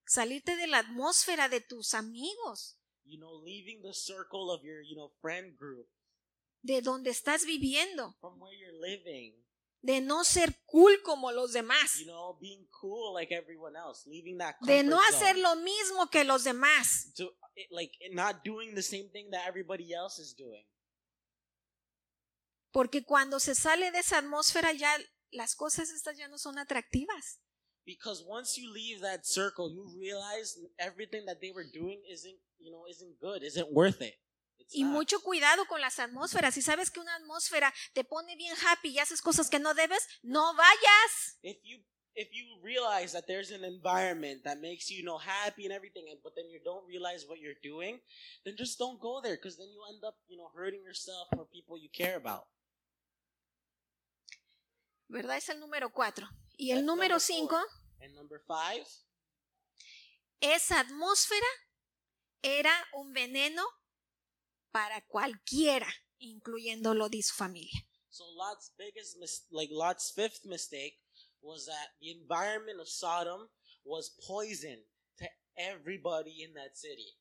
salirte de la atmósfera de tus amigos, you know, leaving the circle of your, you know, friend group. De donde estás viviendo, from where you're living, de no ser cool como los demás, you know, being cool like everyone else, leaving that de no hacer zone. lo mismo que los demás. to it- like not doing the same thing that everybody else is doing. Porque cuando se sale de esa atmósfera ya las cosas estas ya no son atractivas. Because once you leave that circle, you realize everything that they were doing isn't, you know, isn't good, isn't worth it. Y mucho cuidado con las atmósferas. Si sabes que una atmósfera te pone bien happy y haces cosas que no debes, no vayas. if you if you realize that there's an environment that makes you, you know happy and everything but then you don't realize what you're doing then just don't go there because then you end up you know hurting yourself or people you care about ¿Verdad? Es el número cuatro. Y el That's número cinco, and number five esa atmósfera era un veneno para cualquiera, incluyendo lo de su familia. so lot's biggest mis- like lot's fifth mistake was that the environment of sodom was poison to everybody in that city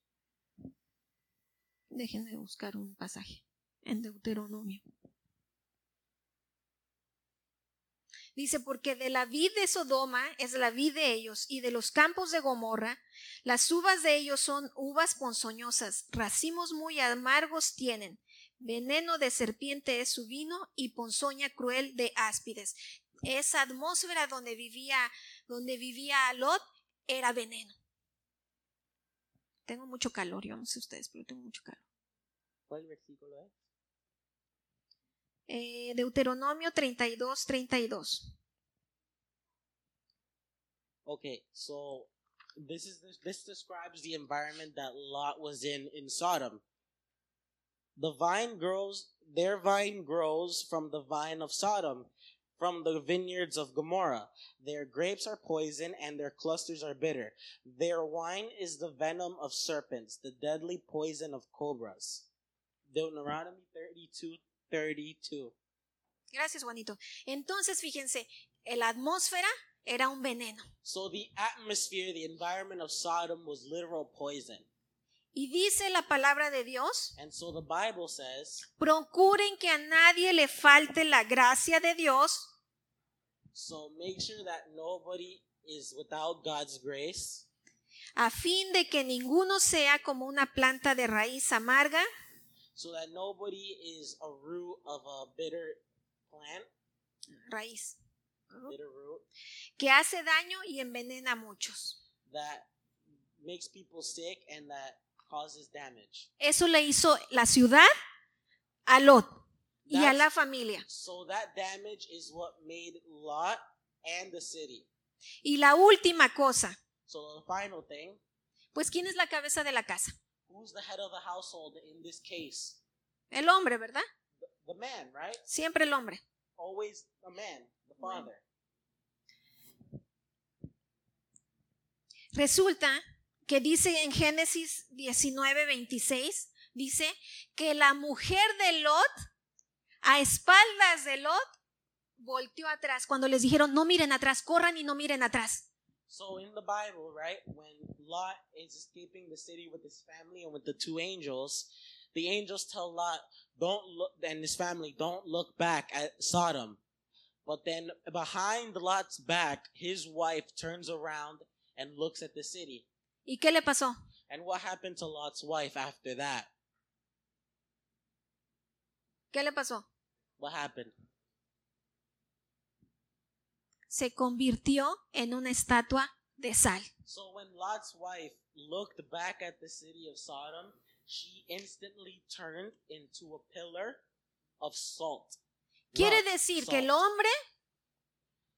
Déjenme buscar un pasaje en Deuteronomio. Dice, porque de la vid de Sodoma es la vid de ellos, y de los campos de Gomorra, las uvas de ellos son uvas ponzoñosas, racimos muy amargos tienen, veneno de serpiente es su vino, y ponzoña cruel de áspides. Esa atmósfera donde vivía, donde vivía Lot, era veneno. Tengo mucho calor, yo no sé ustedes, pero tengo mucho calor. ¿Cuál versículo es? Eh, Deuteronomio 32, 32. Okay, so this is this describes the environment that Lot was in in Sodom. The vine grows, their vine grows from the vine of Sodom, from the vineyards of Gomorrah. Their grapes are poison and their clusters are bitter. Their wine is the venom of serpents, the deadly poison of cobras. Deuteronomy 32, 32. Gracias, Juanito. Entonces, fíjense, la atmósfera era un veneno. So the atmosphere, the environment of Sodom was literal poison. Y dice la palabra de Dios, And so the Bible says, procuren que a nadie le falte la gracia de Dios, so make sure that nobody is without God's grace, a fin de que ninguno sea como una planta de raíz amarga, so that nobody is a root of a bitter plant, raíz, bitter root, que hace daño y envenena a muchos. that makes people sick and that causes damage. Eso le hizo la ciudad a Lot y a la familia. So that damage is what made Lot and the city. Y la última cosa, So the final thing, pues ¿quién es la cabeza de la casa? Who's the head of the household in this case? El hombre, ¿verdad? The man, right? Siempre el hombre. Always a man, the father. Resulta que dice en Génesis 19, 26, dice que la mujer de Lot, a espaldas de Lot, volteó atrás cuando les dijeron, no miren atrás, corran y no miren atrás. So in the Bible, right, when Lot is escaping the city with his family and with the two angels, the angels tell Lot, don't look, and his family, don't look back at Sodom. But then behind Lot's back, his wife turns around and looks at the city. ¿Y qué le pasó? And what happened to Lot's wife after that? ¿Qué le pasó? What happened? Se convirtió en una estatua de sal. So when Lot's wife looked back at the city of Sodom, she instantly turned into a pillar of salt. Quiere decir que el salt. hombre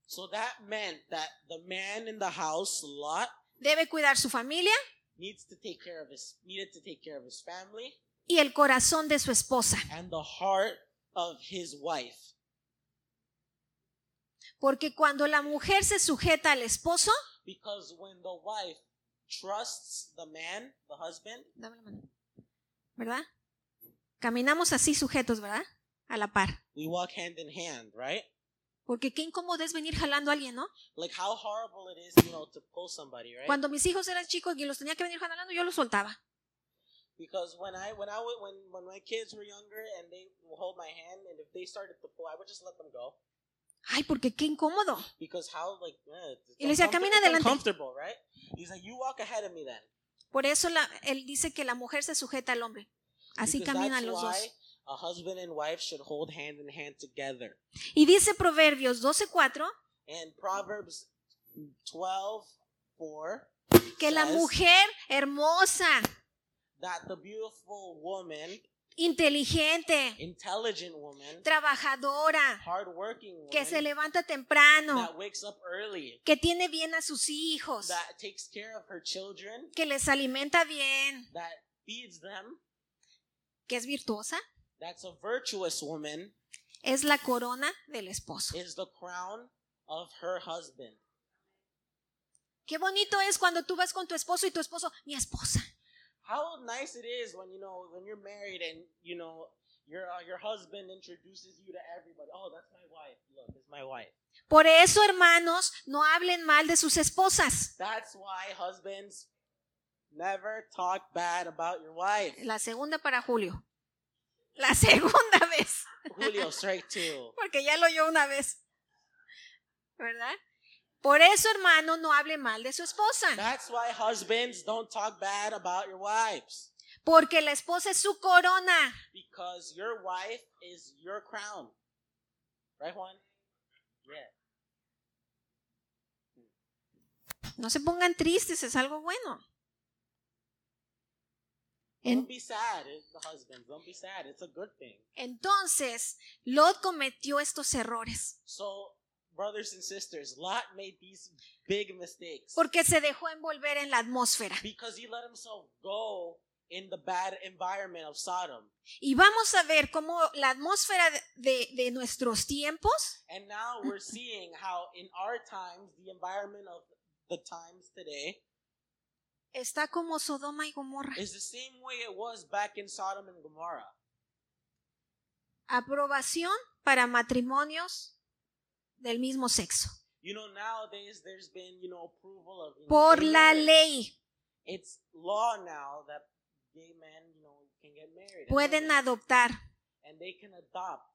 So that meant that the man in the house, Lot, debe cuidar su familia needs to take care of his needed to take care of his family y el corazón de su esposa. and the heart of his wife. Porque cuando la mujer se sujeta al esposo, Because when the wife trusts the man, the husband, Dame la mano. ¿verdad? Caminamos así sujetos, ¿verdad? A la par. we walk hand in hand, right? Porque qué incómodo es venir jalando a alguien, ¿no? Like how horrible it is, you know, to pull somebody, right? Cuando mis hijos eran chicos y los tenía que venir jalando, yo los soltaba. Because when I when I would- when when my kids were younger and they would hold my hand and if they started to pull, I would just let them go Ay, porque qué incómodo. because how like eh, Y le decía, "Camina adelante." right? He's like, you walk ahead of me then. Por eso la- él dice que la mujer se sujeta al hombre. Así Because caminan los dos. a husband and wife should hold hand in hand together. Y dice Proverbios 12:4 And Proverbs 12, 4, que la mujer hermosa, that the beautiful woman, inteligente, intelligent woman, trabajadora, woman, que se levanta temprano, that wakes up early, que tiene bien a sus hijos, that takes care of her children, que les alimenta bien, that feeds them, que es virtuosa, that's a virtuous woman, es la corona del esposo. is the crown of her husband. Qué bonito es cuando tú vas con tu esposo y tu esposo, mi esposa. How nice it is when you know when you're married and you know your uh, your husband introduces you to everybody. Oh, that's my wife. Look, it's my wife. Por eso, hermanos, no hablen mal de sus esposas. That's why husbands never talk bad about your wife. La segunda para Julio. La segunda vez. Julio, straight to. Porque ya lo oyó una vez. ¿Verdad? Por eso, hermano, no hable mal de su esposa. That's why husbands don't talk bad about your wives. Porque la esposa es su corona. Because your wife is your crown. Right, Juan? Yeah. No se pongan tristes, es algo bueno. En- Don't be sad, it's the husbands. Don't be sad. It's a good thing. entonces, Lot cometió estos errores. So, brothers and sisters, Lot made these big mistakes Porque se dejó envolver en la atmósfera. because he let himself go in the bad environment of Sodom. Y vamos a ver cómo la atmósfera de, de- nuestros tiempos And now we're seeing how in our times, the environment of the times today está como Sodoma y Gomorra. is the same way it was back in Sodom and Gomorrah. Aprobación para matrimonios del mismo sexo. You know, nowadays there's been, you know, approval of you know, Por la ley It's law now that gay men, you know, can get married. and pueden adoptar, and they can adopt.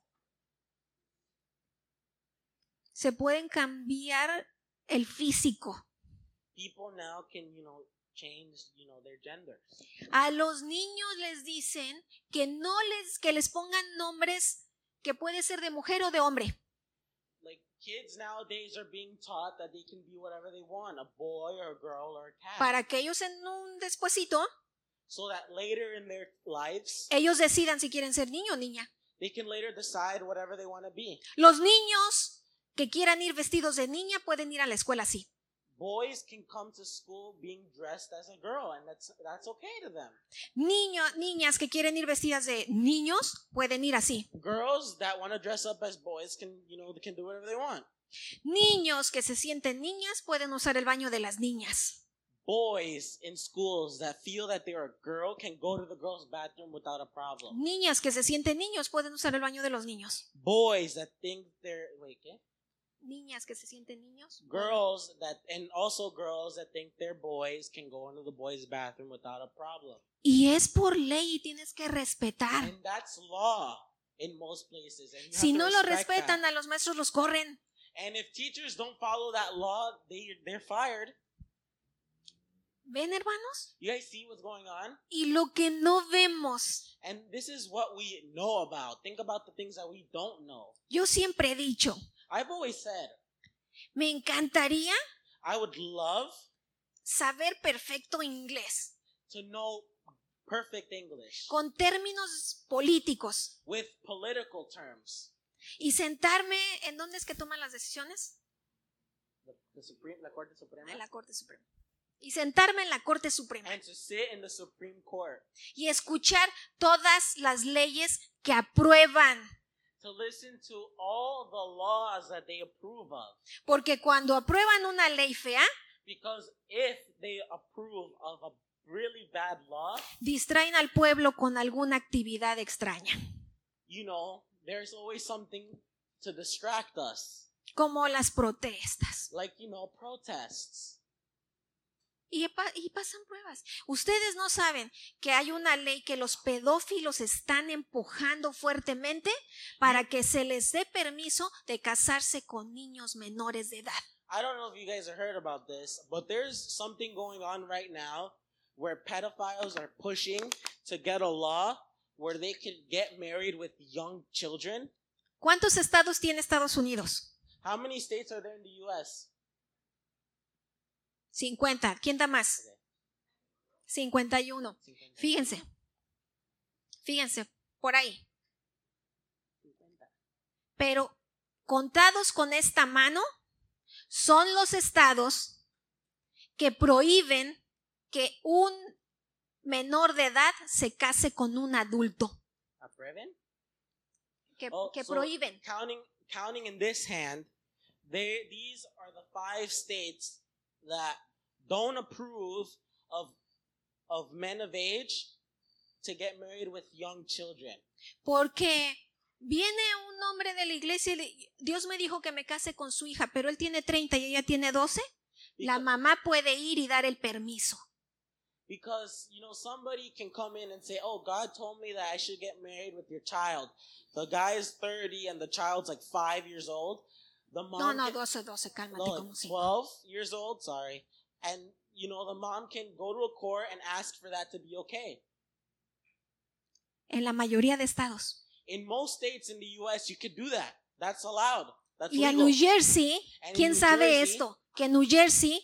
se pueden cambiar el físico. People now can, you know, change, you know, their genders. A los niños les dicen que no les que les pongan nombres que puede ser de mujer o de hombre. Para que ellos en un despuesito so that later in their lives, ellos decidan si quieren ser niño o niña. they can later decide whatever they want to be. Los niños que quieran ir vestidos de niña pueden ir a la escuela así. Boys can come to school being dressed as a girl, and that's that's okay to them. Niñas que quieren ir vestidas de niños pueden ir así. Girls that want to dress up as boys can, you know, can do whatever they want. Niños que se sienten niñas pueden usar el baño de las niñas. Boys in schools that feel that they're a girl can go to the girls' bathroom without a problem. Niñas que se sienten niños pueden usar el baño de los niños. Boys that think they're wait, ¿qué? Niñas que se sienten niños. Girls that and also girls that think they're boys can go into the boys' bathroom without a problem. Y es por ley y tienes que respetar. And that's law in most places. And you have Si to no lo respect that. respetan, a los maestros los corren. And if teachers don't follow that law, they they're fired. ¿Ven, hermanos? You guys see what's going on? Y lo que no vemos. And this is what we know about. Think about the things that we don't know. Yo siempre he dicho, I've always said, me encantaría I would love saber perfecto inglés, to know perfect English con términos políticos, with political terms. y sentarme en dónde es que toman las decisiones, The, the Supreme, la Corte Suprema. en la Corte Suprema. Y sentarme en la Corte Suprema And to sit in the Supreme Court. y escuchar todas las leyes que aprueban. To listen to all the laws that they approve of. Porque cuando aprueban una ley fea, Because if they approve of a really bad law, distraen al pueblo con alguna actividad extraña, you know, there's always something to distract us, como las protestas. like, you know, protests. Y, y pasan pruebas. Ustedes no saben que hay una ley que los pedófilos están empujando fuertemente para que se les dé permiso de casarse con niños menores de edad. I don't know if you guys have heard about this, but there's something going on right now where pedophiles are pushing to get a law where they could get married with young children. ¿Cuántos estados tiene Estados Unidos? How many states are there in the U.S.? 50. ¿Quién da más? 51. Fíjense. Fíjense, por ahí. Pero contados con esta mano son los estados que prohíben que un menor de edad se case con un adulto. Que, Oh, que so prohíben. Counting, counting in this hand, they, these are the five states that don't approve of, of men of age to get married with young children. Porque viene un hombre de la iglesia y Dios me dijo que me case con su hija, pero él tiene 30 y ella tiene 12. La Because- mamá puede ir y dar el permiso. Because, you know, somebody can come in and say, oh, God told me that I should get married with your child. The guy is 30 and the child's like five years old. The mom No, no, can- 12, 12, cálmate no, como si. 12 years old, sorry. And, you know, the mom can go to a court and ask for that to be okay. En la mayoría de estados. In most states in the U.S., you could do that. That's allowed. That's Y a legal. New Jersey, And ¿quién New sabe Jersey- esto? Que en New Jersey,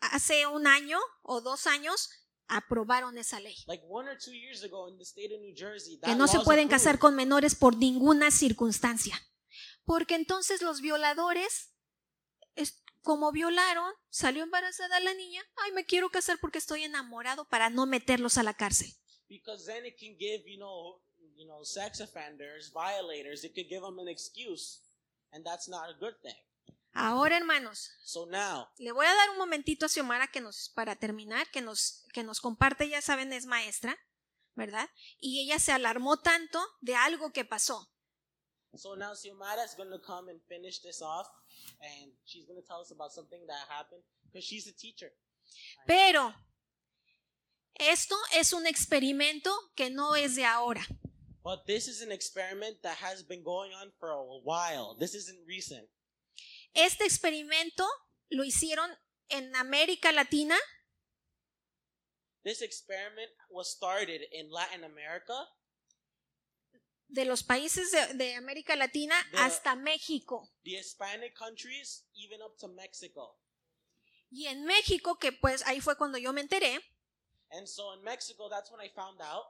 hace un año o dos años, aprobaron esa ley. Like one or two years ago in the state of New Jersey, Que that no se pueden approved. casar con menores por ninguna circunstancia. Porque entonces los violadores, es- como violaron, salió embarazada la niña, ay, me quiero casar porque estoy enamorado para no meterlos a la cárcel. because then it can give you know you know sex offenders violators it could give them an excuse and that's not a good thing Ahora, hermanos, so now le voy a dar un momentito a Xiomara que nos, para terminar, que nos, que nos comparte, ya saben, es maestra, ¿verdad? Y ella se alarmó tanto de algo que pasó. So now Xiomara is going to come and finish this off and she's going to tell us about something that happened because she's a teacher. Pero esto es un experimento que no es de ahora. but this is an experiment that has been going on for a while. This isn't recent. Este experimento lo hicieron en América Latina, this experiment was started in Latin America de los países de, de América Latina De- hasta México. the Hispanic countries even up to Mexico Y en México, que pues ahí fue cuando yo me enteré, and so in Mexico that's when I found out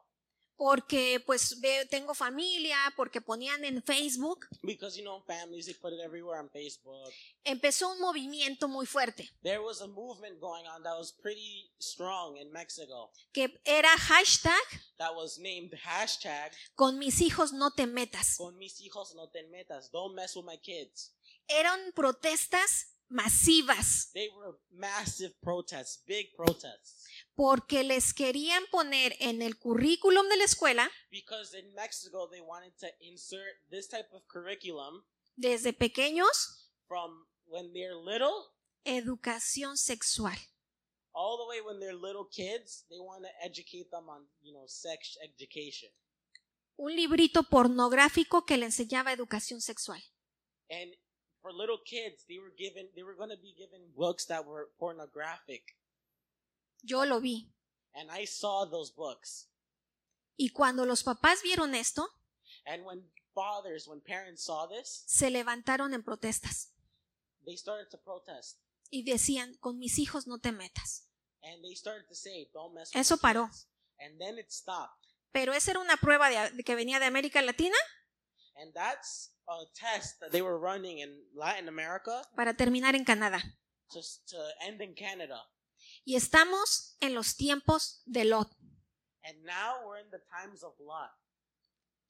porque pues tengo familia, porque ponían en Facebook, because you know families they put it everywhere on facebook. Empezó un movimiento muy fuerte, there was a movement going on that was pretty strong in mexico. Que era hashtag that was named hashtag con mis hijos no te metas. con mis hijos no te metas. Don't mess with my kids. Eran protestas masivas. They were massive protests big protests porque les querían poner en el currículum de la escuela because in mexico they wanted to insert this type of curriculum desde pequeños from when they're little educación sexual. all the way when they're little kids they want to educate them on you know sex education Un librito pornográfico que le enseñaba educación sexual. and for little kids they were given they were going to be given books that were pornographic Yo lo vi. and i saw those books Y cuando los papás vieron esto, and when fathers when parents saw this se levantaron en protestas they started to protest y decían, con mis hijos no te metas. and they started to say don't mess with Eso paró. kids." and then it stopped Pero esa era una prueba de, de que venía de América Latina and that's a test that they were running in latin america para terminar en Canadá. to end in canada Y estamos en los tiempos de Lot. and now we're in the times of lot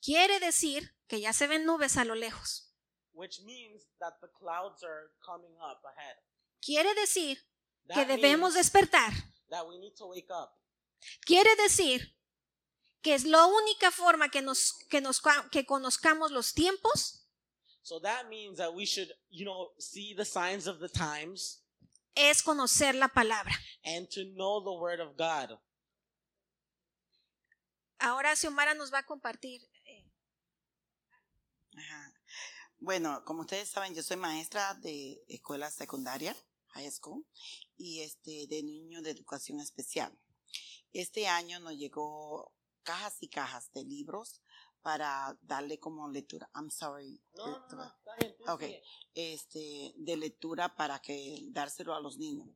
Quiere decir que ya se ven nubes a lo lejos. which means that the clouds are coming up ahead Quiere decir que that debemos means despertar. that we need to wake up Quiere decir que es la única forma que nos que nos que conozcamos los tiempos So that means that we should, you know, see the signs of the times es conocer la palabra. and to know the word of God. Ahora Xiomara nos va a compartir. eh, Ajá. Bueno, como ustedes saben, yo soy maestra de escuela secundaria, high school, y este de niños de educación especial. Este año nos llegó cajas y cajas de libros para darle como lectura. I'm sorry. No, no, no, está bien. tú Ok, sigue. este, de lectura para que dárselo a los niños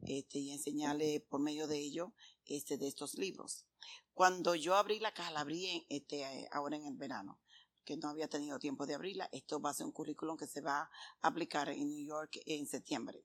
este, y enseñarle por medio de ello este, de estos libros. Cuando yo abrí la caja, la abrí este, ahora en el verano, que no había tenido tiempo de abrirla. Esto va a ser un currículum que se va a aplicar en New York en septiembre.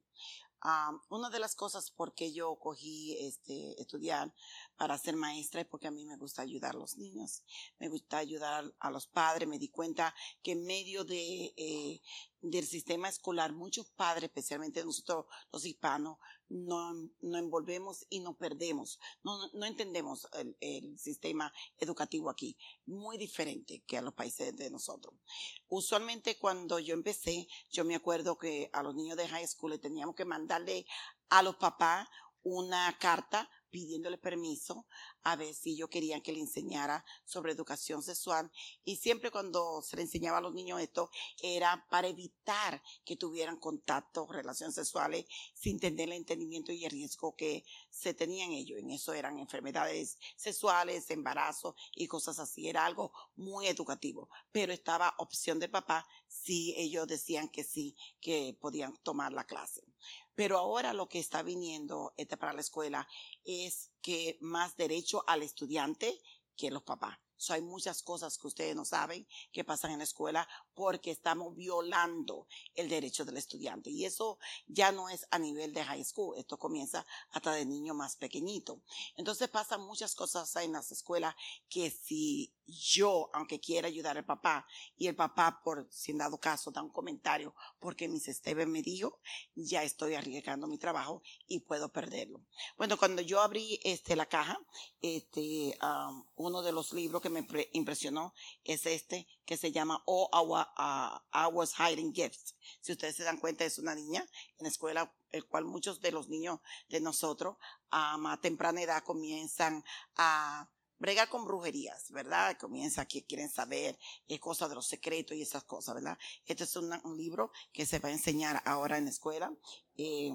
Ah, una de las cosas por qué yo cogí este, estudiar para ser maestra es porque a mí me gusta ayudar a los niños, me gusta ayudar a los padres. Me di cuenta que en medio de, eh, del sistema escolar, muchos padres, especialmente nosotros los hispanos, no, no envolvemos y nos perdemos. No, no- entendemos el, el sistema educativo aquí, muy diferente que a los países de nosotros. Usualmente cuando yo empecé, yo me acuerdo que a los niños de high school le teníamos que mandarle a los papás una carta pidiéndole permiso a ver si ellos querían que le enseñara sobre educación sexual. Y siempre cuando se le enseñaba a los niños esto, era para evitar que tuvieran contacto, relaciones sexuales, sin tener el entendimiento y el riesgo que se tenían ellos. En eso eran enfermedades sexuales, embarazo y cosas así. Era algo muy educativo. Pero estaba opción del papá si ellos decían que sí, que podían tomar la clase. Pero ahora lo que está viniendo este, para la escuela es que más derecho al estudiante que los papás. So, hay muchas cosas que ustedes no saben que pasan en la escuela porque estamos violando el derecho del estudiante. Y eso ya no es a nivel de high school, esto comienza hasta de niño más pequeñito. Entonces pasan muchas cosas en las escuelas que si yo, aunque quiera ayudar al papá, y el papá, por si dado caso, da un comentario porque Miss Esteban me dijo, ya estoy arriesgando mi trabajo y puedo perderlo. Bueno, cuando yo abrí este, la caja, este, um, uno de los libros que me pre- impresionó es este que se llama Our, uh, Hours Hiding Gifts. Si ustedes se dan cuenta, es una niña en la escuela, el cual muchos de los niños de nosotros a más temprana edad comienzan a bregar con brujerías, ¿verdad? Comienza que quieren saber eh, cosas de los secretos y esas cosas, ¿verdad? Este es un libro que se va a enseñar ahora en la escuela. Eh,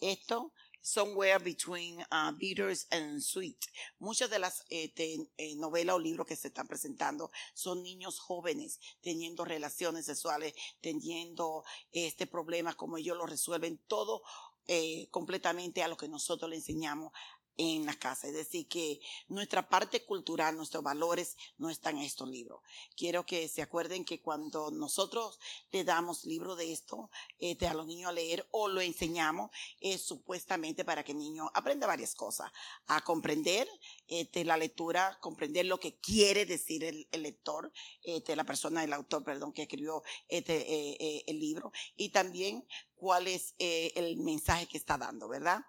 esto, Somewhere Between uh, Bitters and Sweet. Muchas de las eh, te- eh, novelas o libros que se están presentando son niños jóvenes teniendo relaciones sexuales, teniendo este problema, como ellos lo resuelven, todo eh, completamente a lo que nosotros le enseñamos en la casa. Es decir, que nuestra parte cultural, nuestros valores no están en estos libros. Quiero que se acuerden que cuando nosotros le damos libros de esto este, a los niños a leer o lo enseñamos, es supuestamente para que el niño aprenda varias cosas. A comprender este, la lectura, comprender lo que quiere decir el, lector, este, la persona, el autor, perdón, que escribió este, eh, eh, el libro, y también cuál es eh, el mensaje que está dando, ¿verdad?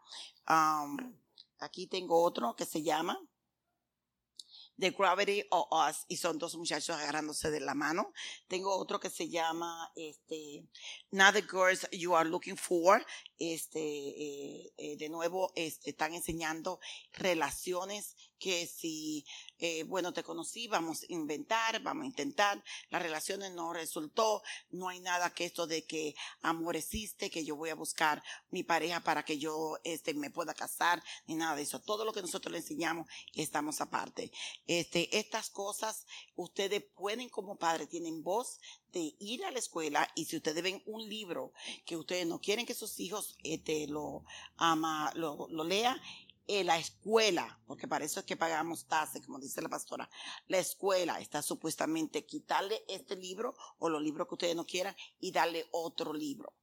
Aquí tengo otro que se llama The Gravity of Us y son dos muchachos agarrándose de la mano. Tengo otro que se llama este Not the Girls You Are Looking For. Este eh, eh, de nuevo este, están enseñando relaciones que si eh, bueno te conocí vamos a inventar, vamos a intentar. Las relaciones no resultó. No hay nada que esto de que amor existe, que yo voy a buscar mi pareja para que yo este me pueda casar ni nada de eso. Todo lo que nosotros le enseñamos estamos aparte. Este, estas cosas ustedes pueden como padres, tienen voz de ir a la escuela y si ustedes ven un libro que ustedes no quieren que sus hijos este, lo, ama, lo, lo lea, en la escuela, porque para eso es que pagamos tasa, como dice la pastora, la escuela está supuestamente quitarle este libro o los libros que ustedes no quieran y darle otro libro.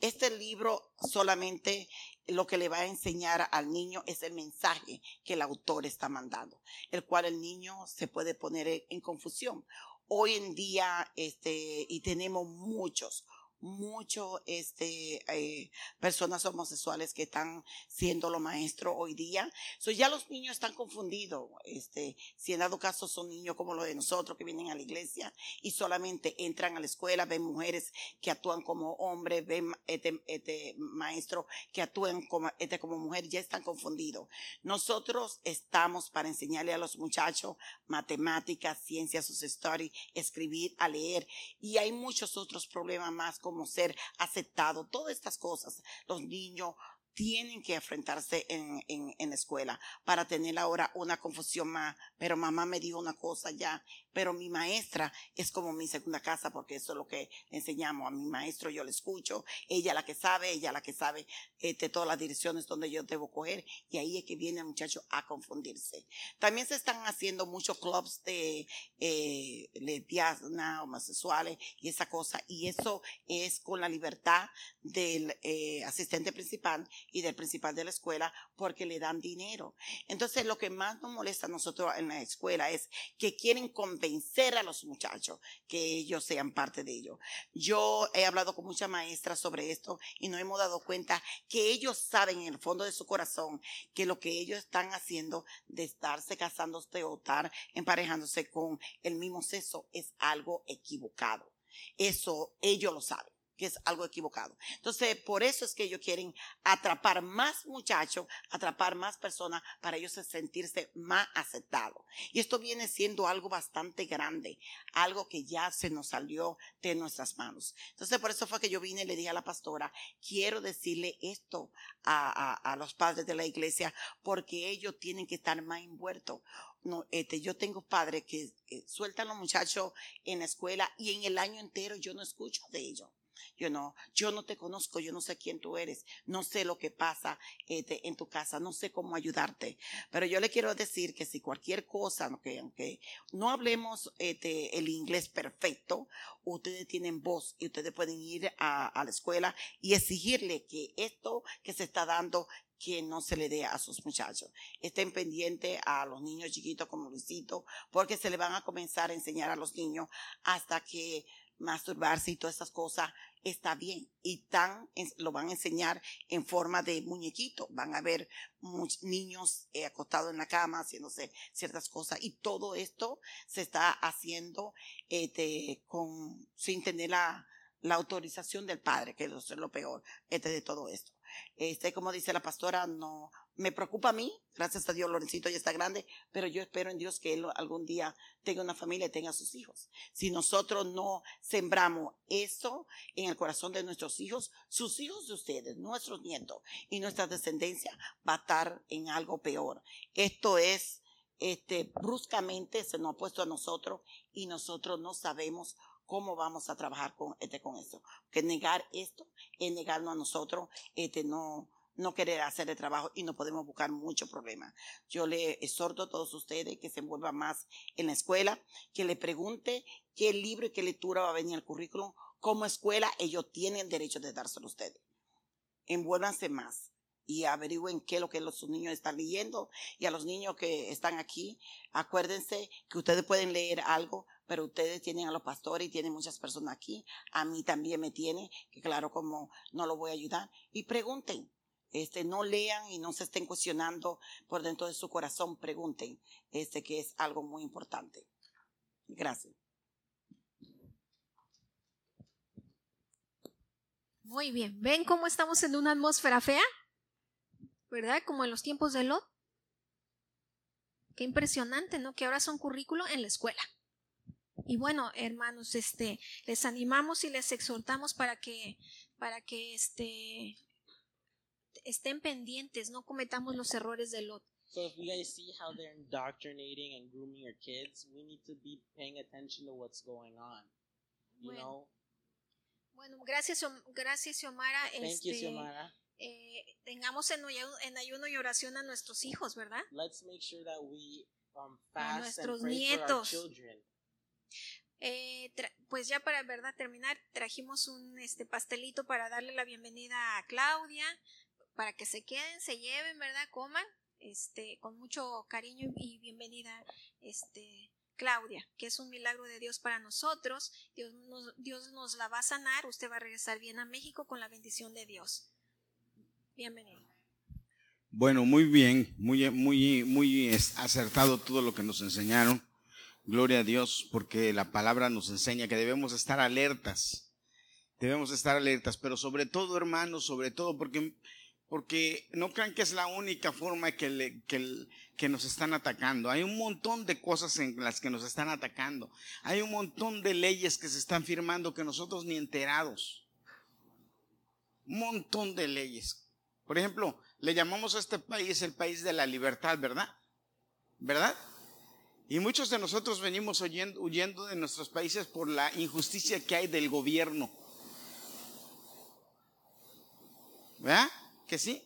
Este libro solamente lo que le va a enseñar al niño es el mensaje que el autor está mandando, el cual el niño se puede poner en confusión. Hoy en día, este, y tenemos muchos, muchos este, eh, personas homosexuales que están siendo los maestros hoy día. So, ya los niños están confundidos. Este, si en dado caso son niños como los de nosotros que vienen a la iglesia y solamente entran a la escuela, ven mujeres que actúan como hombres, ven este, este maestro que actúan como, este, como mujer, ya están confundidos. Nosotros estamos para enseñarle a los muchachos matemáticas, ciencias, sus story, escribir, a leer. Y hay muchos otros problemas más como ser aceptado, todas estas cosas. Los niños tienen que enfrentarse en, en, en la escuela para tener ahora una confusión más. Pero mamá me dijo una cosa ya, pero mi maestra es como mi segunda casa porque eso es lo que enseñamos a mi maestro. Yo le escucho, ella la que sabe, ella la que sabe este, todas las direcciones donde yo debo coger y ahí es que viene el muchacho a confundirse. También se están haciendo muchos clubs de eh, lesbianas, homosexuales y esa cosa y eso es con la libertad del eh, asistente principal y del principal de la escuela porque le dan dinero. Entonces lo que más nos molesta a nosotros en la escuela es que quieren convencer a los muchachos que ellos sean parte de ello. Yo he hablado con muchas maestras sobre esto y nos hemos dado cuenta que ellos saben en el fondo de su corazón que lo que ellos están haciendo de estarse casándose o estar emparejándose con el mismo sexo es algo equivocado. Eso ellos lo saben que es algo equivocado. Entonces, por eso es que ellos quieren atrapar más muchachos, atrapar más personas para ellos sentirse más aceptados. Y esto viene siendo algo bastante grande, algo que ya se nos salió de nuestras manos. Entonces, por eso fue que yo vine y le dije a la pastora, quiero decirle esto a, a, los padres de la iglesia, porque ellos tienen que estar más envueltos no, este, yo tengo padres que eh, sueltan a los muchachos en la escuela y en el año entero yo no escucho de ellos. Yo no, yo no te conozco, yo no sé quién tú eres, no sé lo que pasa este, en tu casa, no sé cómo ayudarte. Pero yo le quiero decir que si cualquier cosa, aunque, aunque no hablemos este, el inglés perfecto, ustedes tienen voz y ustedes pueden ir a, a la escuela y exigirle que esto que se está dando que no se le dé a sus muchachos. Estén pendientes a los niños chiquitos como Luisito, porque se le van a comenzar a enseñar a los niños hasta que masturbarse y todas esas cosas está bien. Y tan lo van a enseñar en forma de muñequito. Van a ver muchos niños eh, acostados en la cama haciéndose ciertas cosas. Y todo esto se está haciendo este, con sin tener la, la autorización del padre que es lo peor este, de todo esto este, como dice la pastora, no, me preocupa a mí, gracias a Dios Lorencito ya está grande, pero yo espero en Dios que él algún día tenga una familia y tenga sus hijos. Si nosotros no sembramos eso en el corazón de nuestros hijos, sus hijos de ustedes, nuestros nietos y nuestra descendencia va a estar en algo peor. Esto es, este, bruscamente se nos ha puesto a nosotros y nosotros no sabemos cómo vamos a trabajar con, este, con eso. Que negar esto es negarnos a nosotros, este, no, no querer hacer el trabajo y no podemos buscar muchos problemas. Yo le exhorto a todos ustedes que se envuelvan más en la escuela, que le pregunte qué libro y qué lectura va a venir al currículum. Como escuela, ellos tienen derecho de dárselo a ustedes. Envuélvanse más y averigüen qué es lo que los niños están leyendo. Y a los niños que están aquí, acuérdense que ustedes pueden leer algo, pero ustedes tienen a los pastores y tienen muchas personas aquí. A mí también me tiene, que claro, como no lo voy a ayudar. Y pregunten. Este, no lean y no se estén cuestionando por dentro de su corazón, pregunten, este, que es algo muy importante. Gracias. Muy bien. ¿Ven cómo estamos en una atmósfera fea? ¿Verdad? Como en los tiempos de Lot. Qué impresionante, ¿no? Que ahora son currículo en la escuela. Y bueno, hermanos, este, les animamos y les exhortamos para que, para que este, estén pendientes, no cometamos los errores de Lot. So if you guys see how they're indoctrinating and grooming your kids, we need to be paying attention to what's going on. You Bueno, know? Bueno, gracias, gracias, Xiomara. Thank you, Este, Xiomara. eh, tengamos en, en ayuno y oración a nuestros hijos, ¿verdad? Let's make sure that we um, A fast and nuestros pray for our nietos. children. Eh, pues ya para verdad terminar, trajimos un este pastelito para darle la bienvenida a Claudia, para que se queden, se lleven, ¿verdad? Coman, este, con mucho cariño y bienvenida, este, Claudia, que es un milagro de Dios para nosotros. Dios nos, Dios nos la va a sanar, usted va a regresar bien a México con la bendición de Dios. Bienvenido. Bueno, muy bien, muy, muy, muy acertado todo lo que nos enseñaron. Gloria a Dios, porque la palabra nos enseña que debemos estar alertas. Debemos estar alertas, pero sobre todo, hermanos, sobre todo porque, porque no crean que es la única forma que, que, que nos están atacando. Hay un montón de cosas en las que nos están atacando. Hay un montón de leyes que se están firmando que nosotros ni enterados. Un montón de leyes Por ejemplo, le llamamos a este país el país de la libertad, ¿verdad? ¿Verdad? Y muchos de nosotros venimos huyendo, huyendo de nuestros países por la injusticia que hay del gobierno. ¿Verdad? Que sí.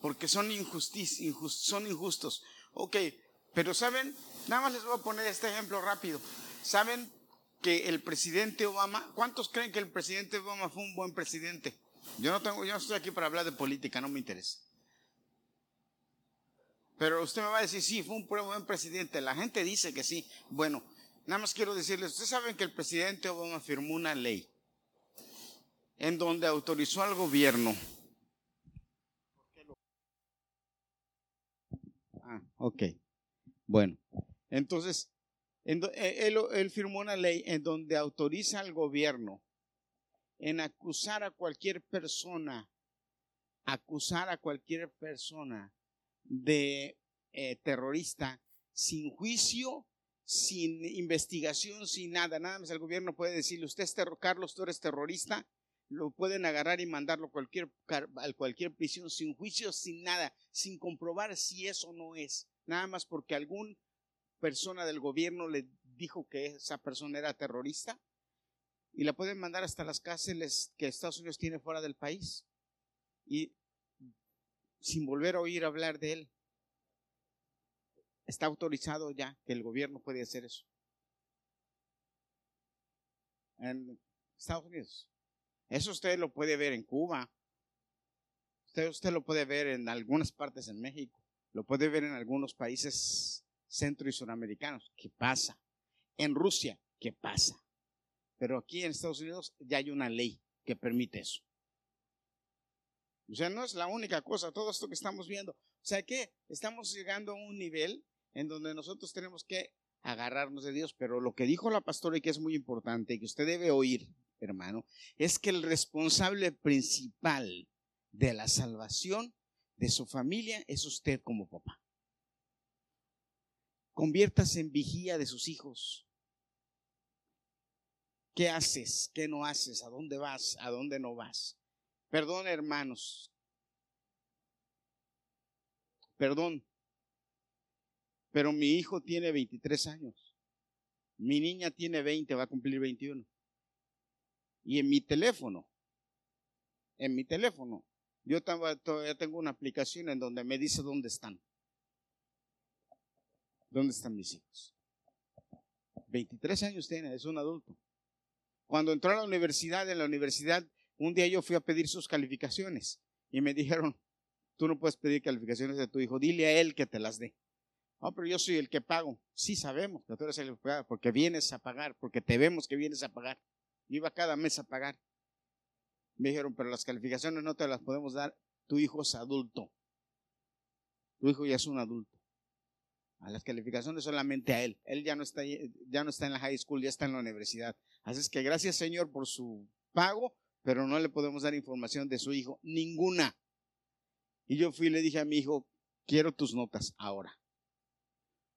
Porque son, injustis, son injustos. Ok, pero saben, nada más les voy a poner este ejemplo rápido. ¿Saben que el presidente Obama, ¿cuántos creen que el presidente Obama fue un buen presidente? Yo no tengo, yo no estoy aquí para hablar de política, no me interesa. Pero usted me va a decir, sí, fue un buen presidente. La gente dice que sí. Bueno, nada más quiero decirles, ustedes saben que el presidente Obama firmó una ley en donde autorizó al gobierno. Ah, ok. Bueno, entonces, eh, él, firmó una ley en donde autoriza al gobierno en acusar a cualquier persona, acusar a cualquier persona de eh, terrorista sin juicio, sin investigación, sin nada. Nada más el gobierno puede decirle, usted es Carlos, tú eres terrorista, lo pueden agarrar y mandarlo a cualquier, a cualquier prisión sin juicio, sin nada, sin comprobar si eso no es. Nada más porque algún persona del gobierno le dijo que esa persona era terrorista y la pueden mandar hasta las cárceles que Estados Unidos tiene fuera del país y sin volver a oír hablar de él. Está autorizado ya que el gobierno puede hacer eso. En Estados Unidos. Eso usted lo puede ver en Cuba. Usted, usted lo puede ver en algunas partes en México. Lo puede ver en algunos países centro y suramericanos. ¿Qué pasa? En Rusia, ¿qué pasa? Pero aquí en Estados Unidos ya hay una ley que permite eso. O sea, no es la única cosa, todo esto que estamos viendo. O sea que estamos llegando a un nivel en donde nosotros tenemos que agarrarnos de Dios. Pero lo que dijo la pastora y que es muy importante y que usted debe oír, hermano, es que el responsable principal de la salvación de su familia es usted como papá. Conviértase en vigía de sus hijos. ¿Qué haces? ¿Qué no haces? ¿A dónde vas? ¿A dónde no vas? Perdón, hermanos. Perdón. Pero mi hijo tiene 23 años. Mi niña tiene 20, va a cumplir 21. Y en mi teléfono, en mi teléfono, yo todavía tengo una aplicación en donde me dice dónde están. ¿Dónde están mis hijos? 23 años tiene, es un adulto. Cuando entró a la universidad, en la universidad, un día yo fui a pedir sus calificaciones y me dijeron, tú no puedes pedir calificaciones de tu hijo, dile a él que te las dé. No, pero yo soy el que pago. Sí sabemos porque vienes a pagar, porque te vemos que vienes a pagar. Yo iba cada mes a pagar. Me dijeron, pero las calificaciones no te las podemos dar. Tu hijo es adulto. Tu hijo ya es un adulto. A las calificaciones solamente a él. Él ya no está, ya no está en la high school, ya está en la universidad. Así es que gracias Señor por su pago, pero no le podemos dar información de su hijo, ninguna. Y yo fui y le dije a mi hijo, quiero tus notas ahora,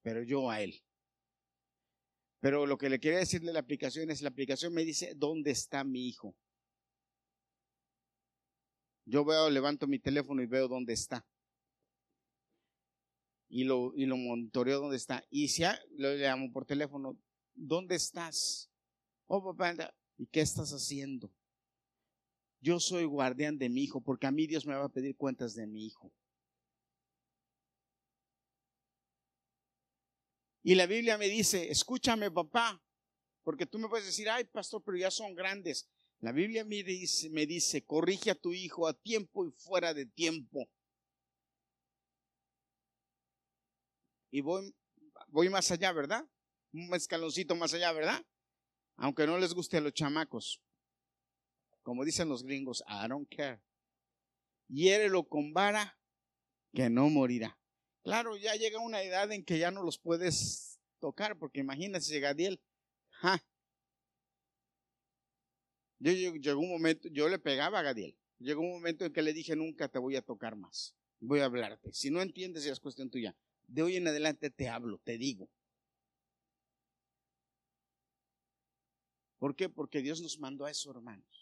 pero yo a él. Pero lo que le quería decirle la aplicación es, la aplicación me dice, ¿dónde está mi hijo? Yo veo, levanto mi teléfono y veo dónde está y lo, y lo monitoreo dónde está. Y si lo llamo por teléfono, ¿dónde estás? Oh, papá, ¿y qué estás haciendo? Yo soy guardián de mi hijo, porque a mí Dios me va a pedir cuentas de mi hijo. Y la Biblia me dice, escúchame papá, porque tú me puedes decir, ay pastor, pero ya son grandes. La Biblia me dice, me dice, corrige a tu hijo a tiempo y fuera de tiempo. y voy, voy más allá, ¿verdad? Un escaloncito más allá, ¿verdad? Aunque no les guste a los chamacos. Como dicen los gringos, I don't care. Hiérelo con vara que no morirá. Claro, ya llega una edad en que ya no los puedes tocar, porque imagínense, Gadiel, ja. Yo, llegó un momento, yo le pegaba a Gadiel. Llegó un momento en que le dije, nunca te voy a tocar más. Voy a hablarte. Si no entiendes, ya es cuestión tuya de hoy en adelante te hablo, te digo. ¿Por qué? Porque Dios nos mandó a eso, hermanos.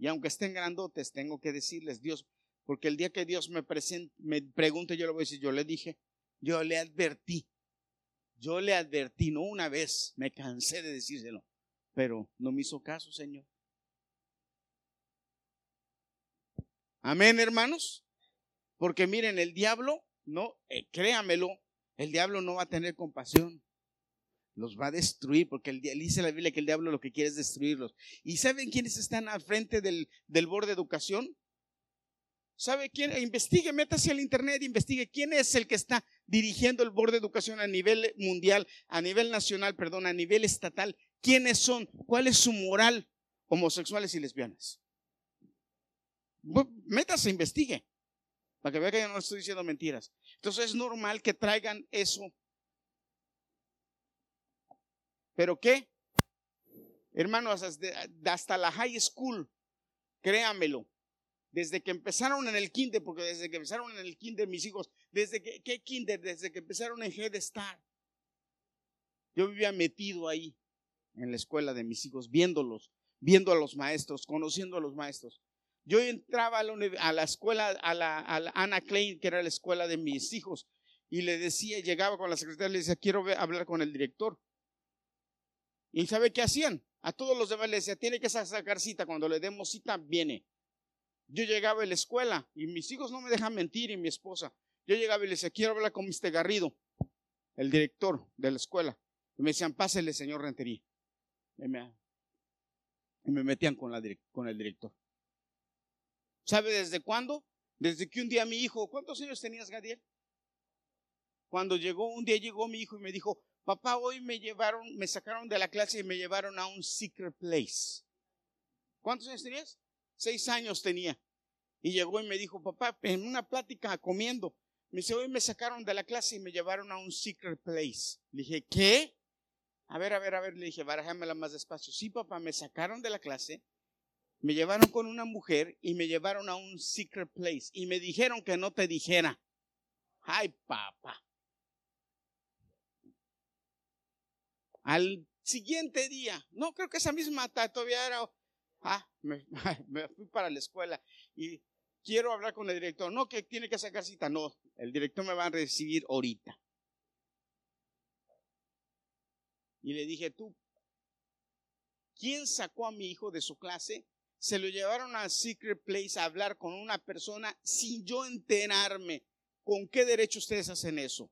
Y aunque estén grandotes, tengo que decirles, Dios, porque el día que Dios me, presente, me pregunte, yo le voy a decir, yo le dije, yo le advertí, yo le advertí, no una vez, me cansé de decírselo, pero no me hizo caso, Señor. Amén, hermanos. Porque miren, el diablo, no, eh, créamelo, el diablo no va a tener compasión. Los va a destruir, porque dice la Biblia que el diablo lo que quiere es destruirlos. ¿Y saben quiénes están al frente del, del borde de educación? ¿Sabe quién? Investigue, métase al internet, investigue quién es el que está dirigiendo el borde de educación a nivel mundial, a nivel nacional, perdón, a nivel estatal. ¿Quiénes son? ¿Cuál es su moral? Homosexuales y lesbianas. Métase, investigue, para que vea que yo no estoy diciendo mentiras. Entonces es normal que traigan eso. ¿Pero qué? Hermanos, hasta la high school, créamelo, desde que empezaron en el kinder, porque desde que empezaron en el kinder mis hijos, desde que, ¿qué kinder? Desde que empezaron en Head Start. Yo vivía metido ahí, en la escuela de mis hijos, viéndolos, viendo a los maestros, conociendo a los maestros. Yo entraba a la, escuela, a la, a Anna Klein, que era la escuela de mis hijos, y le decía, llegaba con la secretaria, le decía, quiero hablar con el director. ¿Y sabe qué hacían? A todos los demás le decía, tiene que sacar cita, cuando le demos cita, viene. Yo llegaba a la escuela y mis hijos no me dejan mentir y mi esposa. Yo llegaba y le decía, quiero hablar con Mr. Garrido, el director de la escuela. Y me decían, pásele, señor Rentería. Y me, metían con, con el director. ¿Sabe desde cuándo? Desde que un día mi hijo, ¿cuántos años tenías, Gadiel? Cuando llegó, un día llegó mi hijo y me dijo, papá, hoy me llevaron, me sacaron de la clase y me llevaron a un secret place. ¿Cuántos años tenías? Seis años tenía. Y llegó y me dijo, papá, en una plática comiendo, me dice, hoy me sacaron de la clase y me llevaron a un secret place. Le dije, ¿qué? A ver, a ver, a ver, le dije, barajámela más despacio. Sí, papá, me sacaron de la clase, me llevaron con una mujer y me llevaron a un secret place y me dijeron que no te dijera. Ay, papá. Al siguiente día, no creo que esa misma todavía era Ah, me, fui para la escuela y quiero hablar con el director. No, que tiene que sacar cita. No, el director me va a recibir ahorita. Y le dije, tú, ¿quién sacó a mi hijo de su clase? Se lo llevaron a Secret Place a hablar con una persona sin yo enterarme. ¿Con qué derecho ustedes hacen eso?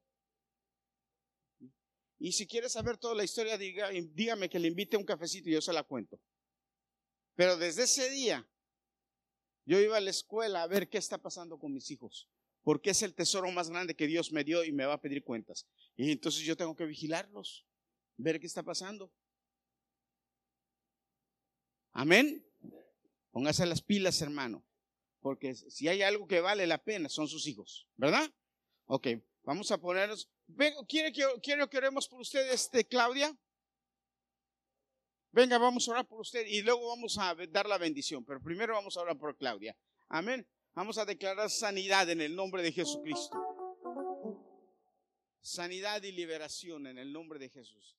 Y si quiere saber toda la historia, dígame que le invite un cafecito y yo se la cuento. Pero desde ese día yo iba a la escuela a ver qué está pasando con mis hijos, porque es el tesoro más grande que Dios me dio y me va a pedir cuentas. Y entonces yo tengo que vigilarlos, ver qué está pasando. Amén. Póngase las pilas, hermano, porque si hay algo que vale la pena son sus hijos, ¿verdad? Ok, vamos a ponernos. ¿Quiere que, quiero que oremos por ustedes, este, Claudia? Venga, vamos a orar por usted y luego vamos a dar la bendición, pero primero vamos a orar por Claudia. Amén. Vamos a declarar sanidad en el nombre de Jesucristo. Sanidad y liberación en el nombre de Jesús.